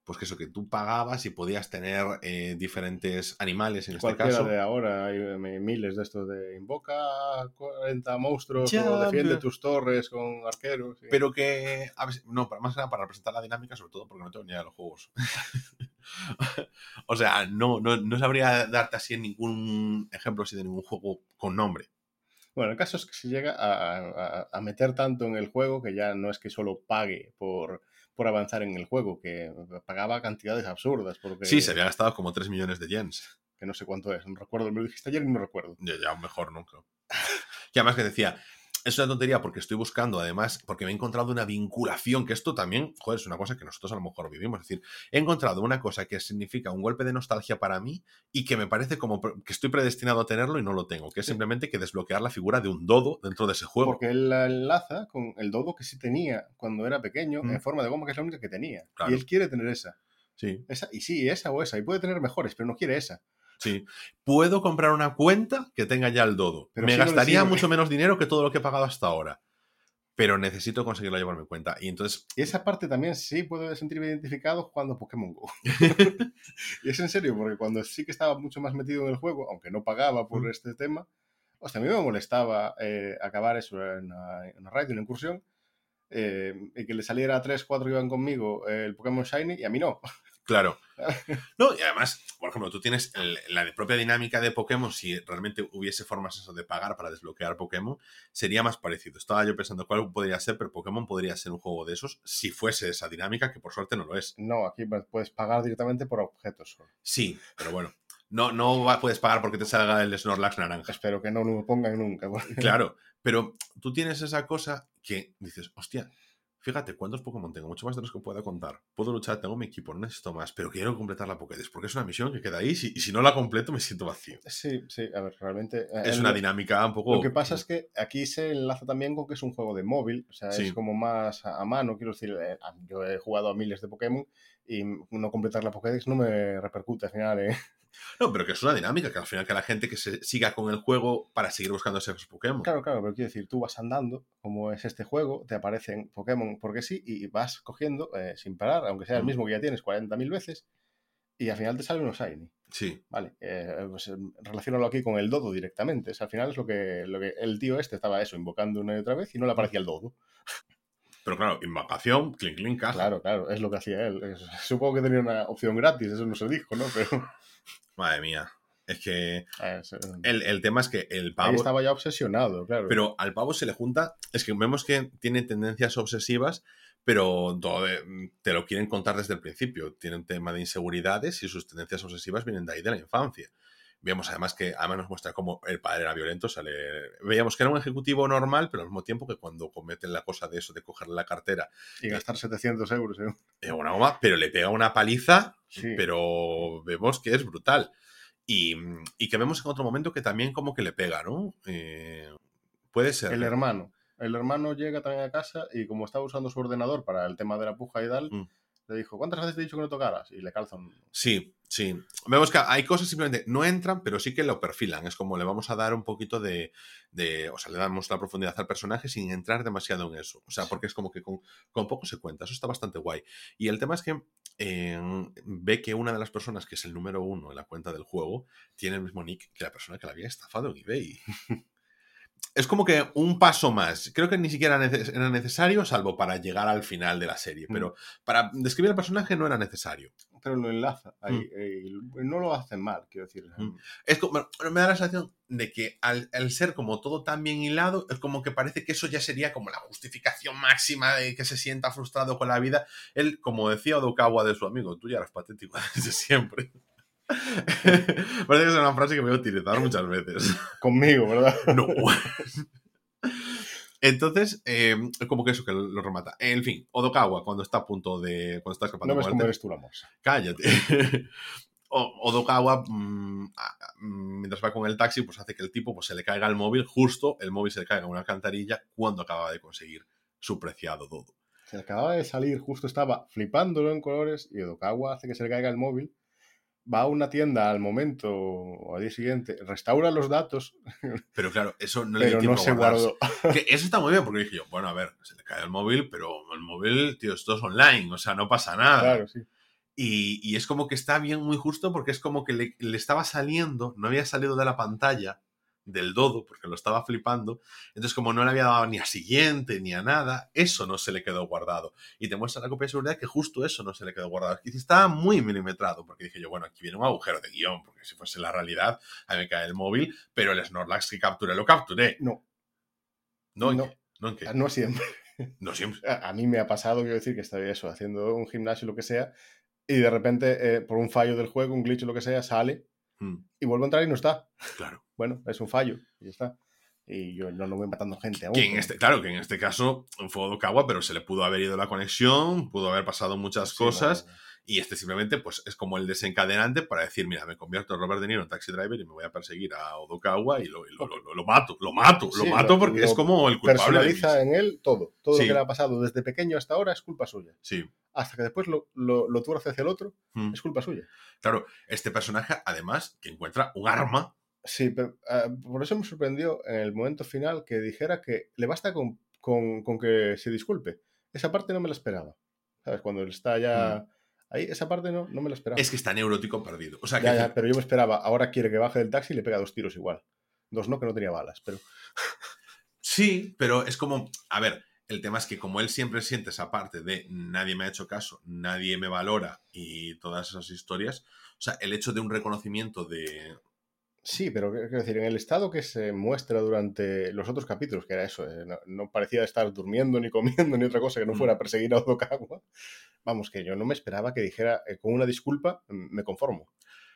Pues que eso, que tú pagabas y podías tener eh, diferentes animales en este Cualquiera caso. de ahora, hay eh, miles de estos de invoca 40 monstruos Ya, o defiende pero- tus torres con arqueros. y- Pero que, a ver, no, para más que nada para representar la dinámica, sobre todo porque no tengo ni idea de los juegos. o sea, no, no, no sabría darte así en ningún ejemplo así de ningún juego con nombre. Bueno, el caso es que se llega a, a- a meter tanto en el juego que ya no es que solo pague por, por avanzar en el juego, que pagaba cantidades absurdas. Porque, Sí, se había gastado como 3 millones de yens. Que no sé cuánto es, no recuerdo, me lo dijiste ayer y no recuerdo. Ya, ya mejor nunca. Y además que decía, es una tontería porque estoy buscando, además, porque me he encontrado una vinculación, que esto también, joder, es una cosa que nosotros a lo mejor vivimos. Es decir, he encontrado una cosa que significa un golpe de nostalgia para mí y que me parece como que estoy predestinado a tenerlo y no lo tengo, que es simplemente que desbloquear la figura de un dodo dentro de ese juego. Porque él la enlaza con el dodo que sí tenía cuando era pequeño, Mm. en forma de goma, que es la única que tenía. Claro. Y él quiere tener esa. Sí. esa. Y sí, esa o esa. Y puede tener mejores, pero no quiere esa. Sí. Puedo comprar una cuenta que tenga ya el dodo. Pero Me gastaría mucho menos dinero que todo lo que he pagado hasta ahora. Pero necesito conseguirlo llevar mi cuenta. Y entonces, Y esa parte también sí puedo sentirme identificado jugando Pokémon Go. y es en serio, porque cuando sí que estaba mucho más metido en el juego, aunque no pagaba por Mm. este tema, hostia, a mí me molestaba eh, acabar eso en una, en una raid, en una incursión, eh, y que le saliera a 3, 4 que iban conmigo eh, el Pokémon Shiny y a mí no. Claro. No, y además, por ejemplo, tú tienes el- la propia dinámica de Pokémon. Si realmente hubiese formas eso de pagar para desbloquear Pokémon, sería más parecido. Estaba yo pensando cuál podría ser, pero Pokémon podría ser un juego de esos si fuese esa dinámica, que por suerte no lo es. No, aquí puedes pagar directamente por objetos solo. Sí, pero bueno. No, no puedes pagar porque te salga el Snorlax naranja. Espero que no lo pongan nunca. porque- Claro, pero tú tienes esa cosa que dices, hostia, fíjate cuántos Pokémon tengo, mucho más de los que pueda contar. Puedo luchar, tengo mi equipo, no necesito más, pero quiero completar la Pokédex porque es una misión que queda ahí si- y si no la completo me siento vacío. Sí, sí, a ver, realmente... eh, Es el- una dinámica un poco... Lo que pasa es que aquí se enlaza también con que es un juego de móvil, o sea, Sí. es como más a a mano, quiero decir, eh, yo he jugado a miles de Pokémon y no completar la Pokédex no me repercute al final, ¿eh? No, pero que es una dinámica que al final que la gente que se siga con el juego para seguir buscando esos Pokémon. Claro, claro, pero quiero decir, tú vas andando, como es este juego, te aparecen Pokémon porque sí y vas cogiendo eh, sin parar, aunque sea el mismo que ya tienes 40.000 veces, y al final te sale unos Shiny. Sí, Vale, eh, pues eh, relaciónalo aquí con el dodo directamente. O sea, al final es lo que, lo que el tío este estaba eso, invocando una y otra vez y no le aparecía el dodo. pero claro, invocación, clink, clink, caja. Claro, claro, es lo que hacía él. Supongo que tenía una opción gratis, eso no se dijo, ¿no? Pero Madre mía. Es que eh, el, el tema es que el ahí pavo... estaba ya obsesionado, claro. Pero al pavo se le junta, es que vemos que tiene tendencias obsesivas, pero todo de- te lo quieren contar desde el principio. Tiene un tema de inseguridades y sus tendencias obsesivas vienen de ahí, de la infancia. Vemos además que además nos muestra cómo el padre era violento. Sale, veíamos que era un ejecutivo normal, pero al mismo tiempo que cuando cometen la cosa de eso, de cogerle la cartera y gastar 700 euros. ¿eh? una goma, pero le pega una paliza, Sí. pero vemos que es brutal. Y, y que vemos en otro momento que también como que le pega, ¿no? Eh, puede ser. El hermano. El hermano llega también a casa y como estaba usando su ordenador para el tema de la puja y tal, Mm. Le dijo, ¿cuántas veces te he dicho que no tocaras? Y le calzan. Sí, sí. Vemos que hay cosas simplemente no entran, pero sí que lo perfilan. Es como le vamos a dar un poquito de, de- o sea, le damos la profundidad al personaje sin entrar demasiado en eso. O sea, porque es como que con, con poco se cuenta. Eso está bastante guay. Y el tema es que eh, ve que una de las personas que es el número uno en la cuenta del juego tiene el mismo nick que la persona que la había estafado en eBay. Es como que un paso más. Creo que ni siquiera era necesario, salvo para llegar al final de la serie. Pero para describir al personaje no era necesario. Pero lo enlaza ahí. Mm. eh, no lo hacen mal, quiero decir. Mm. Es como, me da la sensación de que al, al ser como todo tan bien hilado, es como que parece que eso ya sería como la justificación máxima de que se sienta frustrado con la vida. Él, como decía Odokawa de su amigo, tú ya eras patético desde siempre. parece que es una frase que me voy a utilizar muchas veces. Conmigo, ¿verdad? No. Entonces, eh, como que eso que lo remata. En fin, Odokawa, cuando está a punto de. Cuando está escapando No ves cómo eres tú la morsa. cállate. O- Odokawa, mm, mm, mientras va con el taxi, pues hace que el tipo pues, se le caiga el móvil, justo el móvil se le caiga en una alcantarilla cuando acaba de conseguir su preciado dodo. Se acababa de salir, justo estaba flipándolo en colores y Odokawa hace que se le caiga el móvil. Va a una tienda al momento o al día siguiente, restaura los datos, Pero claro, eso no le dio tiempo no se guardó. Que eso está muy bien, porque dije yo, bueno, a ver, se le cae el móvil, pero el móvil, tío, esto es online, o sea, no pasa nada. Claro, sí. Y, y es como que está bien muy justo porque es como que le, le estaba saliendo, no había salido de la pantalla del dodo porque lo estaba flipando. Entonces, como no le había dado ni a siguiente ni a nada, eso no se le quedó guardado. Y te muestra la copia de seguridad que justo eso no se le quedó guardado. Y estaba muy milimetrado porque dije yo, bueno, aquí viene un agujero de guion, porque si fuese la realidad, a mí me cae el móvil, pero el Snorlax que capturé lo capturé. No, No, ¿en No. No, ¿en qué? no siempre. No siempre. A a mí me ha pasado, quiero decir, que estoy eso, haciendo un gimnasio o lo que sea, y de repente, eh, por un fallo del juego, un glitch o lo que sea, sale Mm, y vuelvo a entrar y no está. claro. Bueno, es un fallo y ya está. Y yo no lo voy matando gente aún. Que en este, claro, que en este caso fue Odokawa, pero se le pudo haber ido la conexión, pudo haber pasado muchas Sí, cosas no, Y este simplemente pues, es como el desencadenante para decir, mira, me convierto en Robert De Niro en taxi driver y me voy a perseguir a Odokawa y lo, y lo, lo- lo mato, lo mato, lo Sí, mato lo- porque lo es como el culpable. Personaliza en él todo. Todo Sí. lo que le ha pasado desde pequeño hasta ahora es culpa suya. Sí. Hasta que después lo, lo, lo tuerce hacia el otro, Mm. es culpa suya. Claro, este personaje, además, que encuentra un arma. Sí, pero ah, por eso me sorprendió en el momento final que dijera que le basta con, con- con que se disculpe. Esa parte no me la esperaba. ¿Sabes? Cuando él está ya ahí, esa parte no, no me la esperaba. Mm. Es que está neurótico perdido. O sea, Ya, que ya, pero yo me esperaba. Ahora quiere que baje del taxi y le pega dos tiros igual. Dos no, que no tenía balas, pero Sí, pero es como, a ver, el tema es que como él siempre siente esa parte de nadie me ha hecho caso, nadie me valora y todas esas historias, o sea, el hecho de un reconocimiento de... Sí, pero quiero decir, en el estado que se muestra durante los otros capítulos, que era eso, eh, no, no parecía estar durmiendo ni comiendo ni otra cosa que no Mm. fuera a perseguir a Odokawa, vamos, que yo no me esperaba que dijera eh, con una disculpa, mm, me conformo.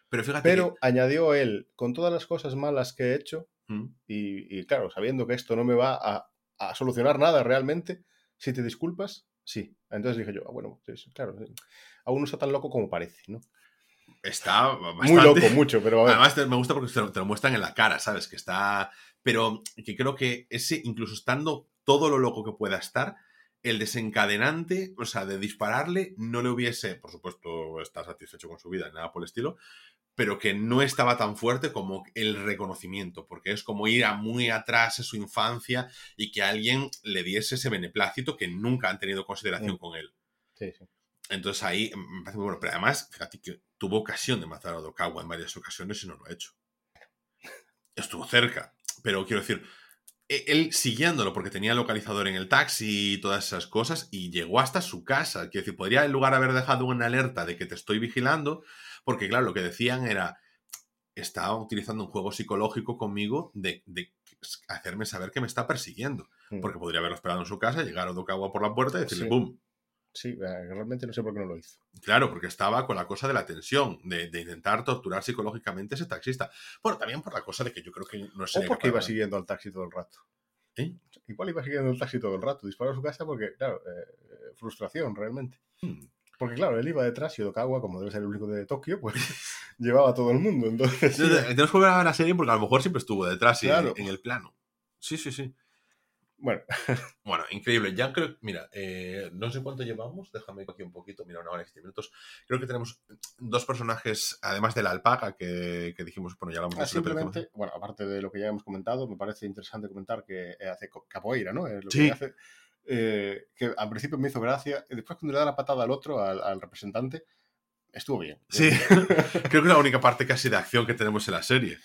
Pero fíjate Pero añadió él, con todas las cosas malas que he hecho, Mm, y, y claro, sabiendo que esto no me va a, a solucionar nada realmente, si te disculpas, sí. Entonces dije yo, ah, bueno, pues, claro, aún no está tan loco como parece, ¿no? Está bastante... Muy loco, mucho, pero a ver. Además, te- me gusta porque te lo, te lo muestran en la cara, ¿sabes? Que está... Pero que creo que ese, incluso estando todo lo loco que pueda estar, el desencadenante, o sea, de dispararle, no le hubiese, por supuesto, estar satisfecho con su vida, ni nada por el estilo, pero que no estaba tan fuerte como el reconocimiento, porque es como ir a muy atrás en su infancia y que alguien le diese ese beneplácito que nunca han tenido consideración con él. Sí, sí. Entonces ahí mm, me parece muy bueno. Pero además, fíjate que tuvo ocasión de matar a Odokawa en varias ocasiones y no lo ha hecho. Estuvo cerca. Pero quiero decir, e- él siguiéndolo porque tenía localizador en el taxi y todas esas cosas y llegó hasta su casa. Quiero decir, podría en lugar haber dejado una alerta de que te estoy vigilando, porque claro, lo que decían era, estaba utilizando un juego psicológico conmigo de, de hacerme saber que me está persiguiendo. Mm. Porque podría haberlo esperado en su casa, llegar a Odokawa por la puerta y decirle. ¡pum! Sí, eh, realmente no sé por qué no lo hizo. Claro, porque estaba con la cosa de la tensión, de, de intentar torturar psicológicamente a ese taxista. Bueno, también por la cosa de que yo creo que no O sería porque iba siguiendo al taxi todo el rato. ¿Eh? Igual iba siguiendo el taxi todo el rato, disparó a su casa porque, claro, eh, frustración realmente. Hmm. Porque, claro, él iba detrás y Odokawa, como debe ser el único de Tokio, pues llevaba a todo el mundo. Entonces, sí, Tenemos que volver a ver la serie porque a lo mejor siempre estuvo detrás y Claro. en el plano. Sí, sí, sí. Bueno, Bueno, increíble. Ya creo, mira, eh, no sé cuánto llevamos, déjame aquí un poquito, mira, una hora y siete minutos. Creo que tenemos dos personajes, además de la alpaca, que, que dijimos, bueno, ya hemos ah, película. simplemente, bueno, aparte de lo que ya hemos comentado, me parece interesante comentar que eh, hace capoeira, ¿no? Eh, lo Sí. que hace, eh, que al principio me hizo gracia, y después cuando le da la patada al otro, al, al representante, estuvo bien. Sí, creo que es la única parte casi de acción que tenemos en la serie.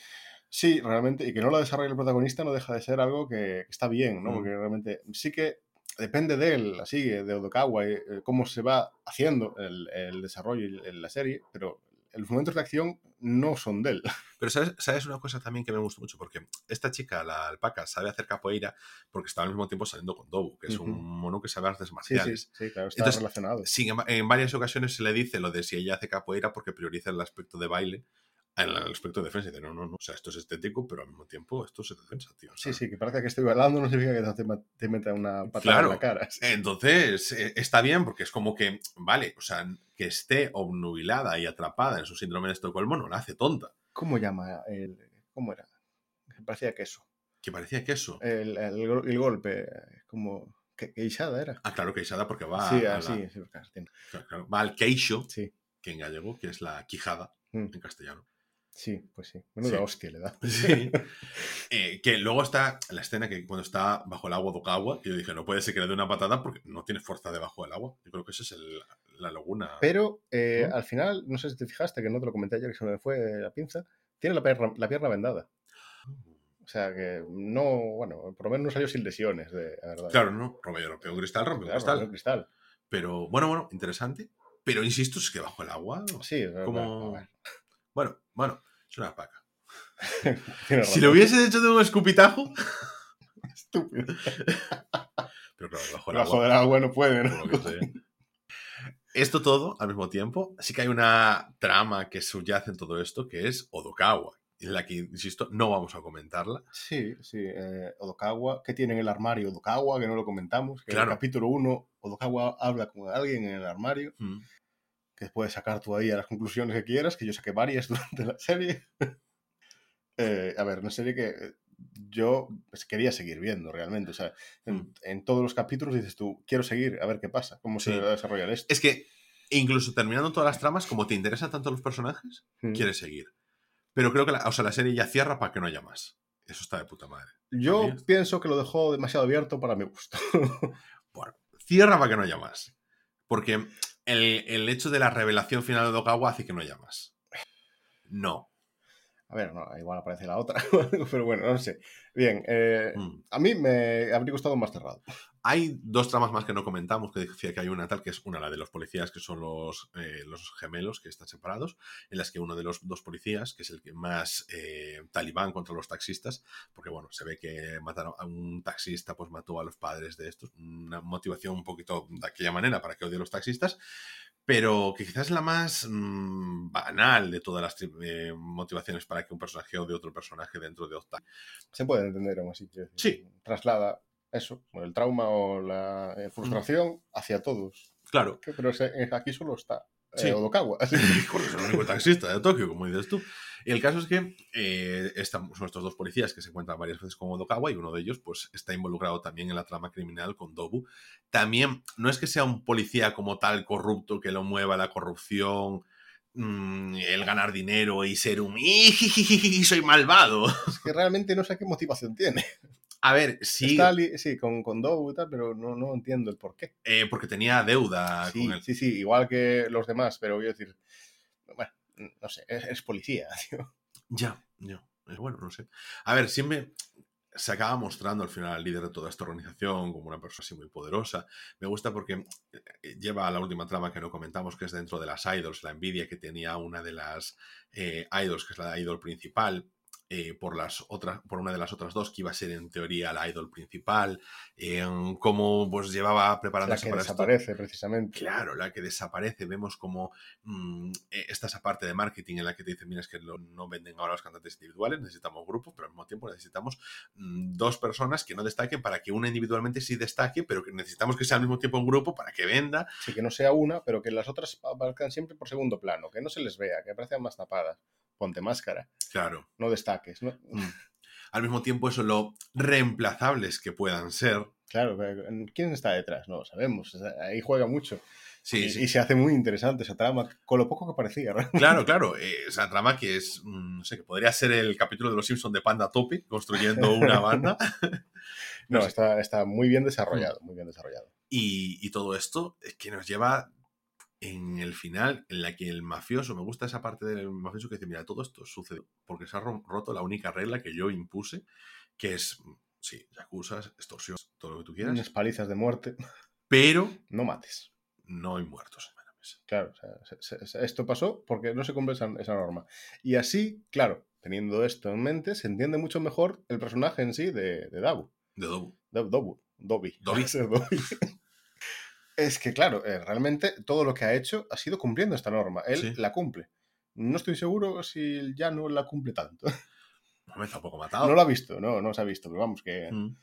Sí, realmente, y que no lo desarrolle el protagonista no deja de ser algo que está bien, ¿no? Mm. Porque realmente sí que depende de él, así, de Odokawa, y, eh, cómo se va haciendo el, el desarrollo y la serie, pero los momentos de acción no son de él. Pero ¿sabes, ¿sabes una cosa también que me gusta mucho? Porque esta chica, la alpaca, sabe hacer capoeira porque está al mismo tiempo saliendo con Dobu, que es un mono que sabe artes Sí, sí, marciales. sí, claro, está Entonces, relacionado. Sin emba- en varias ocasiones se le dice lo de si ella hace capoeira porque prioriza el aspecto de baile al aspecto de defensa. Y dice, no, no, no. O sea, esto es estético, pero al mismo tiempo esto es defensa, tío. O sea, Sí, sí, que parece que estoy bailando no significa que te, meta una patada Claro. en la cara. Entonces, eh, está bien porque es como que, vale, o sea, que esté obnubilada y atrapada en su síndrome de Estocolmo no la hace tonta. ¿Cómo llama el... ¿Cómo era? Parecía queso. Que parecía que eso. El, el, el golpe, como... Que, Isada era. Ah, claro que Isada porque va, sí, a la- sí, claro, claro, va al queixo, sí. que en gallego, que es la quijada Mm. en castellano. Sí, pues sí. Menuda Sí. hostia le da. Sí. Eh, que luego está la escena que cuando está bajo el agua Dokawa, que yo dije, no puede ser que le dé una patada porque no tiene fuerza debajo del agua. Yo creo que esa es el- la laguna. Pero eh, ¿No? al final, no sé si te fijaste, que no te lo comenté ayer, que se me fue la pinza, tiene la pierna, la pierna vendada. O sea que no, bueno, por lo menos no salió sin lesiones, de, la verdad. Claro, no, rompió, rompió un cristal, rompió un Claro, cristal. cristal. Pero bueno, bueno, interesante. Pero insisto, es que bajo el agua. Sí, Como- Bueno, bueno, es una tiene Si lo hubiese hecho de un escupitajo. Estúpido. Pero claro, bajo el agua. del agua no puede, ¿no? Esto todo al mismo tiempo. Sí que hay una trama que subyace en todo esto, que es Odokawa. En la que, insisto, no vamos a comentarla. Sí, sí. eh, Odokawa, ¿qué tiene en el armario Odokawa? Que no lo comentamos. Que En Claro. el capítulo 1, Odokawa habla con alguien en el armario. Mm. Que puedes sacar tú ahí a las conclusiones que quieras, que yo saqué varias durante la serie. Eh, a ver, una serie que yo pues, quería seguir viendo realmente. O sea, en, Mm. en todos los capítulos dices tú, quiero seguir, a ver qué pasa, cómo se Sí. va a desarrollar esto. Es que, incluso terminando todas las tramas, como te interesan tanto los personajes, Mm. quieres seguir. Pero creo que la, o sea, la serie ya cierra para que no haya más. Eso está de puta madre. Yo pienso que lo dejó demasiado abierto para mi gusto. Bueno, cierra para que no haya más. Porque el, el hecho de la revelación final de Dokawa hace que no más. No. A ver, no, igual aparece la otra, pero bueno, no sé. Bien, eh, Mm. a mí me habría gustado más cerrado. Hay dos tramas más que no comentamos, que decía que hay una tal, que es una, la de los policías, que son los, eh, los gemelos que están separados, en las que uno de los dos policías, que es el que más eh, talibán contra los taxistas, porque bueno, se ve que mataron a un taxista, pues mató a los padres de estos, una motivación un poquito de aquella manera para que odie a los taxistas, pero que quizás es la más mm, banal de todas las eh, motivaciones para que un personaje odie a otro personaje dentro de Octa. Se puede entender aún así. decir, Sí. Traslada eso, el trauma o la eh, frustración hacia todos. Claro, Pero eh, aquí solo está eh, Sí. Odokawa. así es el único taxista de Tokio, como dices tú. Y el caso es que eh, están, son estos dos policías que se encuentran varias veces con Odokawa y uno de ellos pues está involucrado también en la trama criminal con Dobu. También no es que sea un policía como tal corrupto que lo mueva la corrupción, mm, el ganar dinero y ser un "Ijijiji, soy malvado. Es que realmente no sé qué motivación tiene. A ver, sí, Está sí, con, con y tal, pero no, no entiendo el por qué. eh, porque tenía deuda Sí, con él. sí, sí, igual que los demás, pero voy a decir, bueno, no sé, es, es policía, tío. Ya, ya. Eh, Bueno, no sé. A ver, siempre se acaba mostrando al final al líder de toda esta organización como una persona así muy poderosa. Me gusta porque eh, lleva a la última trama que no comentamos, que es dentro de las idols, la envidia que tenía una de las eh, idols, que es la idol principal. Eh, por, las otras, por una de las otras dos, que iba a ser en teoría la idol principal, eh, cómo pues llevaba La preparándose que para esto. desaparece, precisamente. Claro, la que desaparece. Vemos como mm, eh, esta esa parte de marketing en la que te dicen, mira, es que lo- no venden ahora los cantantes individuales, necesitamos grupos, pero al mismo tiempo necesitamos mm, dos personas que no destaquen para que una individualmente sí destaque, pero que necesitamos que sea al mismo tiempo un grupo para que venda. Sí, que no sea una, pero que las otras aparezcan siempre por segundo plano, que no se les vea, que aparezcan más tapadas. Ponte máscara, Claro. no destaques, ¿no? Mm. Al mismo tiempo, eso lo reemplazables que puedan ser. Claro, ¿quién está detrás? No lo sabemos, ahí juega mucho. Sí, y, sí. y se hace muy interesante esa trama, con lo poco que parecía. ¿verdad? Claro, claro. eh, esa trama que es, mm, no sé, que podría ser el capítulo de los Simpsons de Panda Topi, construyendo una banda. No, No sé. está, está muy bien desarrollado, muy bien desarrollado. Y, y todo esto es que nos lleva en el final, en la que el mafioso, me gusta esa parte del mafioso que dice, mira, todo esto sucede porque se ha ro- roto la única regla que yo impuse, que es, sí, yacuzas, extorsión, todo lo que tú quieras, Unas palizas de muerte, pero no mates. no hay muertos en la mesa. Claro, o sea, se- se- se- esto pasó porque no se cumple esa, esa norma. Y así, claro, teniendo esto en mente, se entiende mucho mejor el personaje en sí de, de Dabu. De Dobu. Dob- Dobu. Dobby. Dobby. Va a ser Dobby. Es que, claro, eh, realmente todo lo que ha hecho ha sido cumpliendo esta norma. Él Sí. la cumple. No estoy seguro si ya no la cumple tanto. No me está un poco matado. No lo ha visto, no, no se ha visto, pero vamos, que Mm.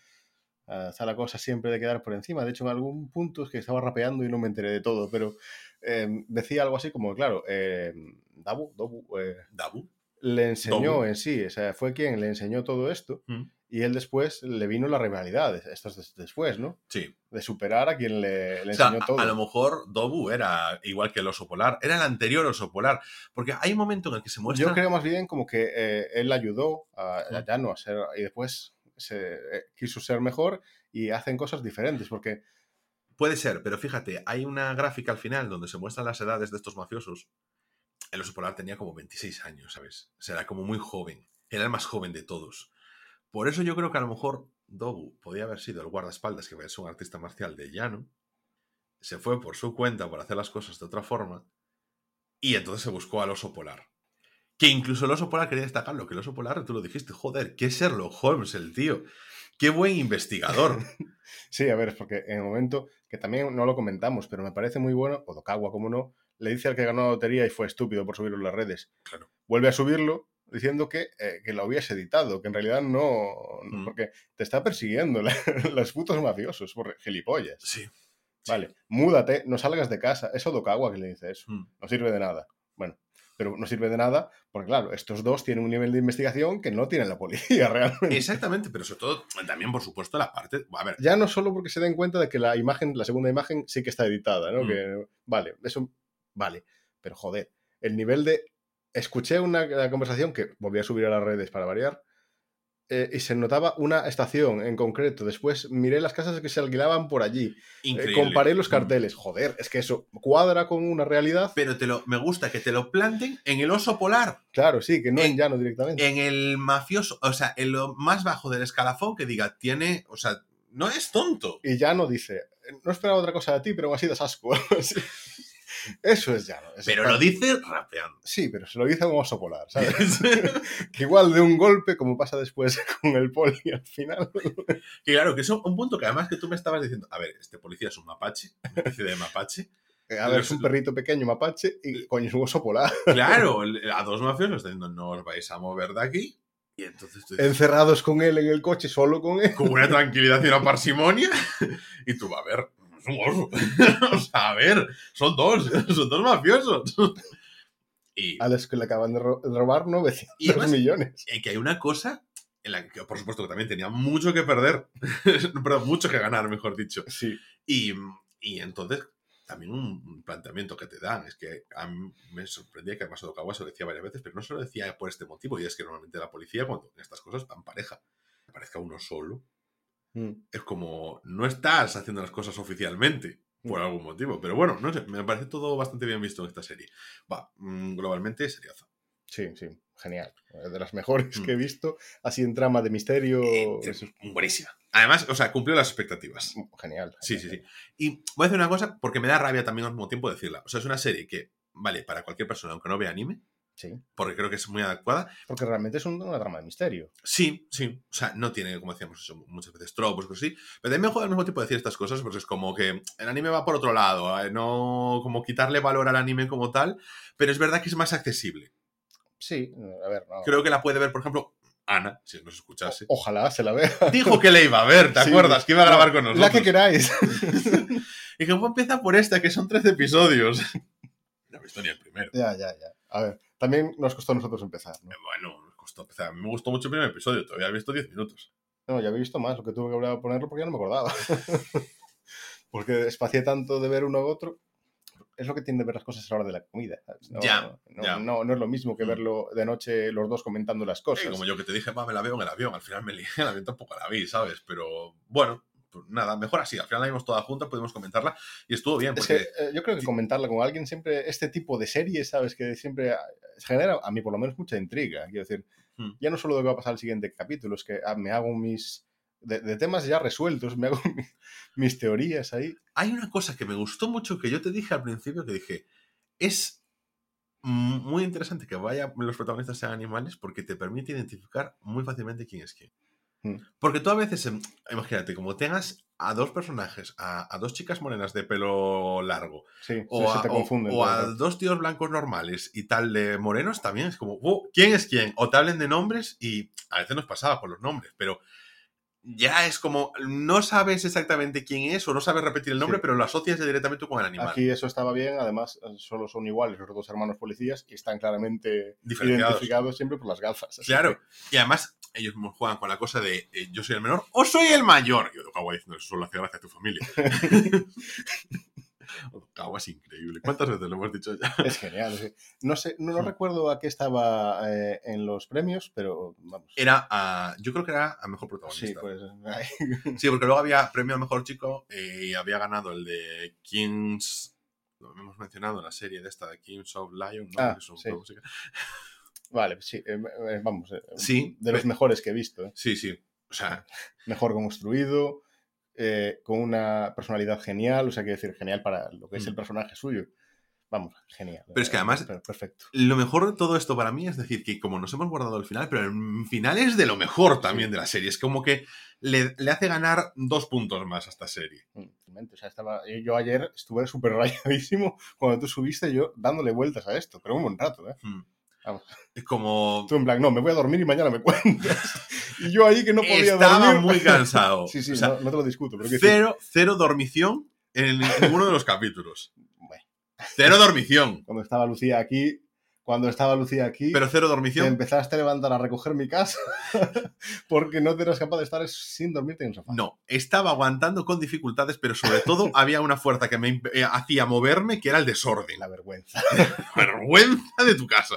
ah, está la cosa siempre de quedar por encima. De hecho, en algún punto es que estaba rapeando y no me enteré de todo, pero eh, decía algo así como, claro, eh, Dabu, Dobu, eh, Dabu. le enseñó Dobu. en sí, o sea, fue quien le enseñó todo esto Mm. Y él después le vino la rivalidad, esto es des- después, ¿no? Sí. De superar a quien le, le O sea, enseñó a, todo. a lo mejor Dobu era igual que el oso polar, era el anterior oso polar, porque hay un momento en el que se muestra... Yo creo más bien como que eh, él ayudó a, a. Yano a ser, y después se, eh, quiso ser mejor y hacen cosas diferentes, porque Puede ser, pero fíjate, hay una gráfica al final donde se muestran las edades de estos mafiosos. El oso polar tenía como 26 años, ¿sabes? O sea, era como muy joven. Era el más joven de todos. Por eso yo creo que a lo mejor Dobu podía haber sido el guardaespaldas que es un artista marcial de llano. Se fue por su cuenta por hacer las cosas de otra forma. Y entonces se buscó al oso polar. Que incluso el oso polar quería destacarlo, que el oso polar, tú lo dijiste, joder, qué Sherlock Holmes el tío. Qué buen investigador. Sí, a ver, es porque en el momento que también no lo comentamos, pero me parece muy bueno, Odokawa, como no, le dice al que ganó la lotería y fue estúpido por subirlo en las redes. Claro. Vuelve a subirlo diciendo que, eh, que lo hubiese editado, que en realidad no, Mm. porque te está persiguiendo la- los putos mafiosos por gilipollas. Sí. Vale, múdate, no salgas de casa. Es Odokawa que le dice eso. Mm. No sirve de nada. Bueno, pero no sirve de nada porque, claro, estos dos tienen un nivel de investigación que no tiene la policía realmente. Exactamente, pero sobre todo también, por supuesto, la parte. A ver, Ya no solo porque se den cuenta de que la imagen, la segunda imagen, sí que está editada, ¿no? Mm. Que, vale, eso, vale. Pero joder, el nivel de. Escuché una, una conversación que volví a subir a las redes para variar. eh, y se notaba una estación en concreto. Después miré las casas que se alquilaban por allí. Eh, comparé los Mm. carteles. Joder, es que eso cuadra con una realidad. Pero te lo, me gusta que te lo planten en el oso polar, Claro, sí, que no en En- llano directamente. en el mafioso, o sea, en lo más bajo del escalafón que diga, tiene, o sea, no es tonto. Y Llano dice, no esperaba otra cosa de ti, pero aún así das asco. Eso es Llano. es- Pero lo dice rapeando. Sí, pero se lo dice a un oso polar, ¿sabes? que igual de un golpe, como pasa después con el poli al final. Que claro, que es un punto que además que tú me estabas diciendo, a ver, este policía es un mapache, una especie de mapache. A ver, es un perrito pequeño mapache y coño, es un oso polar. Claro, a dos mafiosos diciendo, no os vais a mover de aquí. Y entonces tú dices, Encerrados con él en el coche, solo con él. con una tranquilidad y una parsimonia. Y tú, a ver. o sea, a ver, son dos, son dos mafiosos. Y, A los que le acaban de ro- de robar 900 Y además- millones. y que hay una cosa en la que, por supuesto, que también tenía mucho que perder. Perdón, mucho que ganar, mejor dicho. Sí. Y, y entonces, también un planteamiento que te dan es que a mí me sorprendía que además Odokawa se lo decía varias veces, pero no se lo decía por este motivo, y es que normalmente la policía, cuando en estas cosas van pareja, que parezca uno solo, Mm. es como no estás haciendo las cosas oficialmente por algún motivo. Pero bueno, no sé, me parece todo bastante bien visto en esta serie. Va, mm, globalmente seriaza. Sí, sí, genial. De las mejores Mm. que he visto, así en trama de misterio. Eh, es buenísima. Además, o sea, cumplió las expectativas. genial. Sí, sí, sí. Y voy a decir una cosa porque me da rabia también al mismo tiempo decirla. O sea, es una serie que, vale, para cualquier persona, aunque no vea anime, Sí, porque creo que es muy adecuada. porque realmente es un- una trama de misterio. Sí, sí. O sea, no tiene, como decíamos, eso, muchas veces tropos, cosas así. Pero también me joda al mismo tiempo decir estas cosas, porque es como que el anime va por otro lado, eh, no como quitarle valor al anime como tal, pero es verdad que es más accesible. Sí, a ver, no. Creo que la puede ver, por ejemplo, Ana, si nos escuchase. Ojalá se la vea. Dijo que le iba a ver, ¿te Sí, acuerdas? Que iba a grabar con nosotros. La que queráis. Y que empieza por esta, que son 13 episodios. No he visto ni el primero. ya, ya, ya. A ver, también nos costó a nosotros empezar. ¿no? Bueno, me costó empezar. A mí me gustó mucho el primer episodio, todavía he visto 10 minutos. No, ya había visto más, lo que tuve que volver a ponerlo porque ya no me acordaba. porque espacié tanto de ver uno a otro. Es lo que tiene de ver las cosas a la hora de la comida. ¿sabes? No, Ya, no, ya. No, no es lo mismo que Mm. verlo de noche los dos comentando las Sí, cosas. como yo que te dije, va, me la veo en el avión. Al final me lié, el avión tampoco la vi, ¿sabes? Pero bueno, nada, mejor así. Al final la vimos toda junta, pudimos comentarla y estuvo bien. Es Porque que eh, yo creo que comentarla con alguien siempre, este tipo de series, ¿sabes? Que siempre ah, genera, a mí por lo menos, mucha intriga. Quiero decir, Hmm. ya no solo de qué va a pasar el siguiente capítulo, es que ah, me hago mis. De, de temas ya resueltos, me hago mi- mis teorías ahí. hay una cosa que me gustó mucho que yo te dije al principio que dije, es muy interesante que vaya los protagonistas sean animales porque te permite identificar muy fácilmente quién es quién. Mm. Porque tú a veces, em, imagínate, como tengas a dos personajes, a, a dos chicas morenas de pelo largo, Sí, o, se a, te confunden. o a dos tíos blancos normales y tal de morenos también es como, "Oh, ¿quién es quién? O te hablen de nombres y a veces nos pasaba por los nombres, pero ya es como, no sabes exactamente quién es o no sabes repetir el nombre, Sí. pero lo asocias directamente con el animal. Aquí eso estaba bien, además eh, solo son iguales los dos hermanos policías y están claramente identificados siempre por las gafas. Claro, y además ellos juegan con la cosa de eh, yo soy el menor o soy el mayor. Y Odokawa diciendo eso solo hace gracia a tu familia. Odokawa es increíble. ¿Cuántas veces lo hemos dicho ya? Es genial. No sé, no, no Hmm. recuerdo a qué estaba eh, en los premios, pero vamos. Era a, yo creo que era a mejor protagonista. Sí, pues. Sí, porque luego había premio a mejor chico eh, y había ganado el de Kings. Lo hemos mencionado en la serie de esta de Kings of Lion, ¿no? Ah, Que es un sí. juego musical. Vale, sí, eh, vamos. eh, Sí, De los mejores que he visto. sí, sí. O sea, Mejor construido, eh, con una personalidad genial, o sea, quiero decir, genial para lo que es Mm. el personaje suyo. Vamos, genial. Pero es que eh, además- per- Perfecto. lo mejor de todo esto para mí es decir que como nos hemos guardado el final, pero el final es de lo mejor también Sí. de la serie. Es como que le, le hace ganar dos puntos más a esta serie. Mm. O sea, estaba, yo ayer estuve súper rayadísimo cuando tú subiste, yo dándole vueltas a esto, pero un buen rato, ¿eh? Hmm. Vamos. Es como... Tú en plan, no, me voy a dormir y mañana me cuentas. y yo ahí que no podía Estaba dormir. muy cansado. sí, sí, O sea, no, no te lo discuto, pero quiero decir, cero, cero dormición en ninguno de los capítulos. Bueno, Cero dormición. cuando estaba Lucía aquí, cuando estaba Lucía aquí, Pero cero te dormición. empezaste a levantar a recoger mi casa porque no te eras capaz de estar sin dormirte en el sofá. No, estaba aguantando con dificultades, pero sobre todo había una fuerza que me eh, hacía moverme, que era el desorden. La vergüenza. vergüenza de tu casa.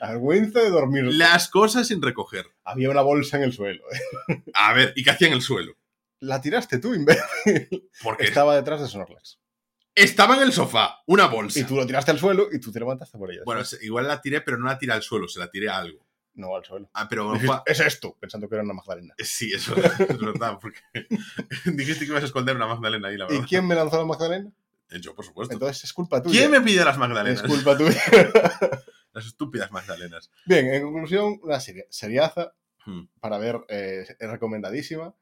La vergüenza de dormir. Las cosas sin recoger. Había una bolsa en el suelo. ¿eh? A ver, ¿y qué hacía en el suelo? La tiraste tú, imbécil. Porque Estaba detrás de Snorlax. Estaba en el sofá, una bolsa. Y tú lo tiraste al suelo y tú te levantaste por ella. Bueno, igual la tiré, pero no la tiré al suelo, se la tiré a algo. No, al suelo. Ah, pero Dijiste, es esto, pensando que era una Magdalena. Sí, eso es verdad, porque dijiste que ibas a esconder una Magdalena ahí, la ¿Y verdad. quién me lanzó la Magdalena? Eh, Yo, por supuesto. Entonces es culpa tuya. ¿Quién me pide las Es Magdalenas? culpa tuya. Las estúpidas Magdalenas. Bien, en conclusión, una serie, seriaza Hmm. para ver, eh, es recomendadísima.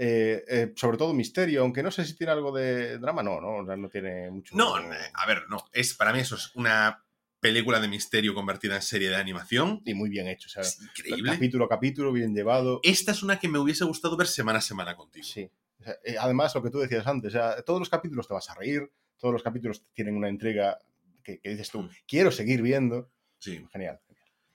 Eh, eh, sobre todo misterio, aunque no sé si tiene algo de drama, no, no, no tiene mucho. No, a ver, no. Es, para mí eso es una película de misterio convertida en serie de animación. Y muy bien hecho, o sea, Es increíble. capítulo a capítulo, bien llevado. Esta es una que me hubiese gustado ver semana a semana contigo. Sí. O sea, eh, además, lo que tú decías antes, o sea, todos los capítulos te vas a reír, todos los capítulos tienen una intriga que, que dices tú, Mm. quiero seguir viendo. Sí. Genial.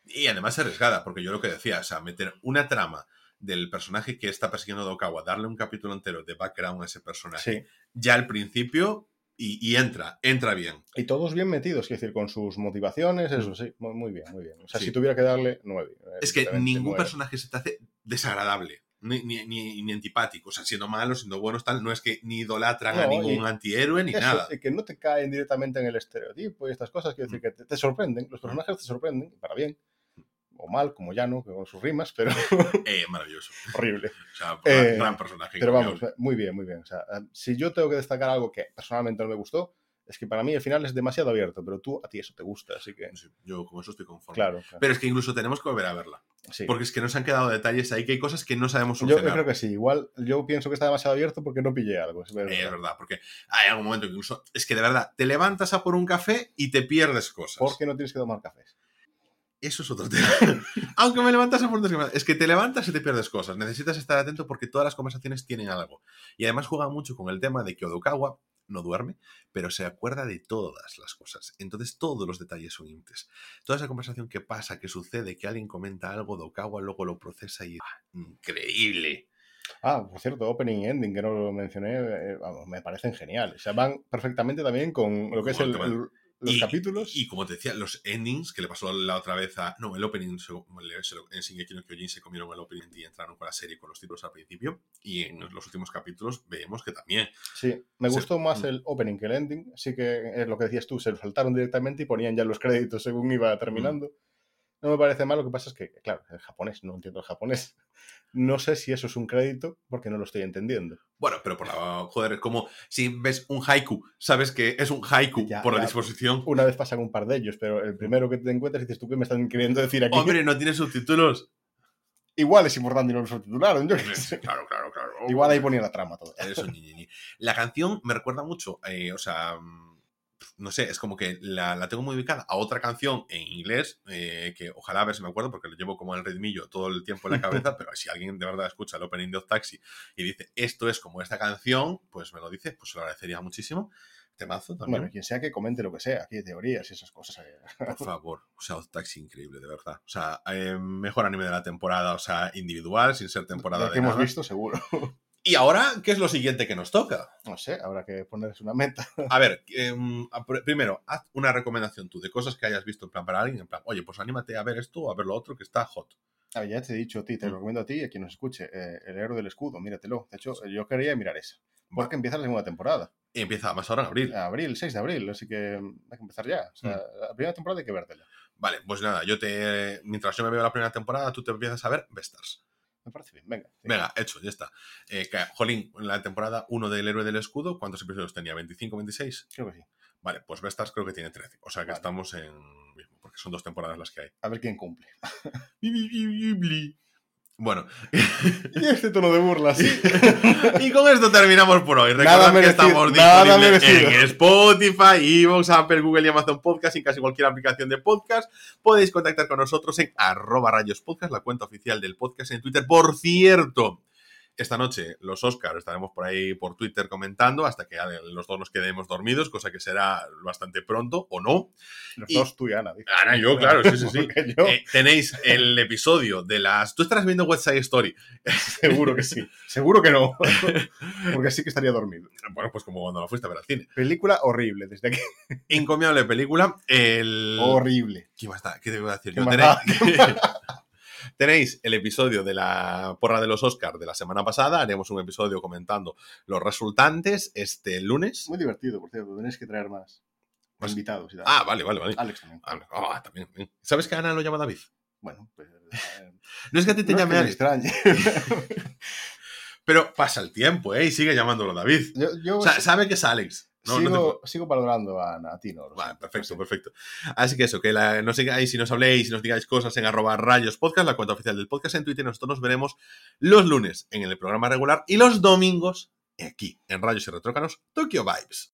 Y además arriesgada, porque yo lo que decía, o sea, meter una trama del personaje que está persiguiendo a Dokawa, darle un capítulo entero de background a ese personaje, Sí. ya al principio, y, y entra, entra bien. Y todos bien metidos, quiero decir, con sus motivaciones, eso sí, muy, muy bien, muy bien. O sea, Sí. si tuviera que darle nueve. Es que ningún nueve. personaje se te hace desagradable. Ni, ni, ni- ni antipático, o sea, siendo malos, siendo buenos, tal, no es que ni idolatran a ningún antihéroe ni Eso, nada. que no te caen directamente en el estereotipo y estas cosas, quiero decir, que te, te sorprenden, los personajes te sorprenden, para bien, o mal, como ya no, con sus rimas, pero Eh, maravilloso. horrible. O sea, Eh, gran personaje. Pero vamos, muy bien, muy bien. O sea, eh, si yo tengo que destacar algo que personalmente no me gustó, es que para mí el final es demasiado abierto, pero tú a ti eso te gusta, así que, Sí, yo con eso estoy conforme. claro. claro. Pero es que incluso tenemos que volver a verla. sí. Porque es que nos han quedado detalles ahí que hay cosas que no sabemos Yo, yo solucionar. creo que sí, igual yo pienso que está demasiado abierto porque no pillé algo. Es verdad. Eh, es verdad, porque hay algún momento que incluso. Es que de verdad, te levantas a por un café y te pierdes cosas. ¿Por qué no tienes que tomar cafés? Eso es otro tema. Aunque me levantas a por café. Es que te levantas y te pierdes cosas. Necesitas estar atento porque todas las conversaciones tienen algo. Y además juega mucho con el tema de que Odokawa no duerme, pero se acuerda de todas las cosas. Entonces todos los detalles son íntimes. Toda esa conversación que pasa, que sucede, que alguien comenta algo, Odokawa luego lo procesa y... ¡ah! Increíble. Ah, por cierto, opening y ending, que no lo mencioné, eh, vamos, me parecen geniales. O sea, van perfectamente también con lo que es el- los y, capítulos. Y como te decía, los endings que le pasó la otra vez a. No, el opening. se- se En Shingeki no Kyojin se comieron el opening y entraron con la serie con los títulos al principio. Y en los últimos capítulos vemos que también. Sí, me se- gustó más mm. el opening que el ending. Así que es lo que decías tú, se lo saltaron directamente y ponían ya los créditos según iba terminando. No me parece mal, lo que pasa es que, claro, el japonés, no entiendo el japonés. No sé si eso es un crédito porque no lo estoy entendiendo. Bueno, pero por la. Joder, es como si ves un haiku, sabes que es un haiku Ya, por la ya. disposición. Una vez pasan un par de ellos, pero el primero que te encuentras dices tú, ¿qué me están queriendo decir aquí? Hombre, no tiene subtítulos. Igual es importante y no lo subtitularon, yo sé. Claro, claro, claro. Igual ahí ponía la trama todo. Eso, ñi, ñi, ñi. La canción me recuerda mucho, eh, o sea, mm, no sé, es como que la, la tengo muy ubicada a otra canción en inglés, eh, que ojalá a ver si me acuerdo, porque lo llevo como el ritmillo todo el tiempo en la cabeza, pero si alguien de verdad escucha el opening de Odd Taxi y dice, esto es como esta canción, pues me lo dice, pues se lo agradecería muchísimo. Temazo también. Bueno, quien sea que comente lo que sea, aquí de teorías y esas cosas. eh. Por favor, o sea, Odd Taxi increíble, de verdad. O sea, eh, mejor anime de la temporada, o sea, individual, sin ser temporada De de que hemos nada. visto, seguro. Y ahora, ¿qué es lo siguiente que nos toca? No sé, habrá que ponerse una meta. A ver, em, primero, haz una recomendación tú de cosas que hayas visto en plan para alguien, en plan, oye, pues anímate a ver esto o a ver lo otro que está hot. Ah, ya te he dicho a ti, te Mm. lo recomiendo a ti y a quien nos escuche. eh, el héroe del escudo, míratelo. De hecho, yo quería mirar esa. Porque empieza la segunda temporada. Y empieza más ahora en abril. Abril, 6 de abril, así que mm, hay que empezar ya. O sea, Mm. la primera temporada hay que vértela. Vale, pues nada, yo te. Mientras yo me veo la primera temporada, tú te empiezas a ver Bestars. Me parece bien, venga. sí. Venga, hecho, ya está. Eh, que, jolín, en la temporada 1 del héroe del escudo, ¿cuántos episodios tenía? ¿25, 26? Creo que sí. Vale, pues Bestars creo que tiene 13. O sea que Vale. estamos en. mismo, porque son dos temporadas las que hay. A ver quién cumple. Bueno, Y este tono de burla, sí. y con esto terminamos por hoy. Nada Recordad que merecido, estamos nada disponibles en Spotify, Evox, Apple, Google y Amazon Podcast y en casi cualquier aplicación de podcast. Podéis contactar con nosotros en arroba rayos podcast, la cuenta oficial del podcast en Twitter. Por cierto, Esta noche los Oscars estaremos por ahí por Twitter comentando hasta que los dos nos quedemos dormidos, cosa que será bastante pronto o no. Los dos tú y Ana. Ana y yo, claro, sí, sí, sí. Eh, tenéis el episodio de las... Tú estarás viendo West Side Story. Seguro que sí. Seguro que no. Porque sí que estaría dormido. Bueno, pues como cuando la fuiste a ver al cine. Película horrible, desde aquí. Encomiable película. El... Horrible. ¿Qué, iba a estar? ¿Qué te a decir? Yo Tenéis el episodio de la porra de los Oscars de la semana pasada. Haremos un episodio comentando los resultantes este lunes. Muy divertido, por cierto. Tenéis que traer más, más invitados. Ah, vale, vale, vale. Alex también. Ah, también. ¿Sabes que Ana lo llama David? Bueno, pues. Eh, no es que a ti te llame Alex. Pero pasa el tiempo, ¿eh? Y sigue llamándolo David. o sea, sabe que es Alex sigo, valorando a, a ti, ¿no? perfecto, perfecto. Así que eso, que la, no sigáis si nos habléis, si nos digáis cosas en arroba rayos podcast, la cuenta oficial del podcast en Twitter. Nosotros nos veremos los lunes en el programa regular y los domingos aquí, en Rayos y Retrócanos, Tokyo Vibes.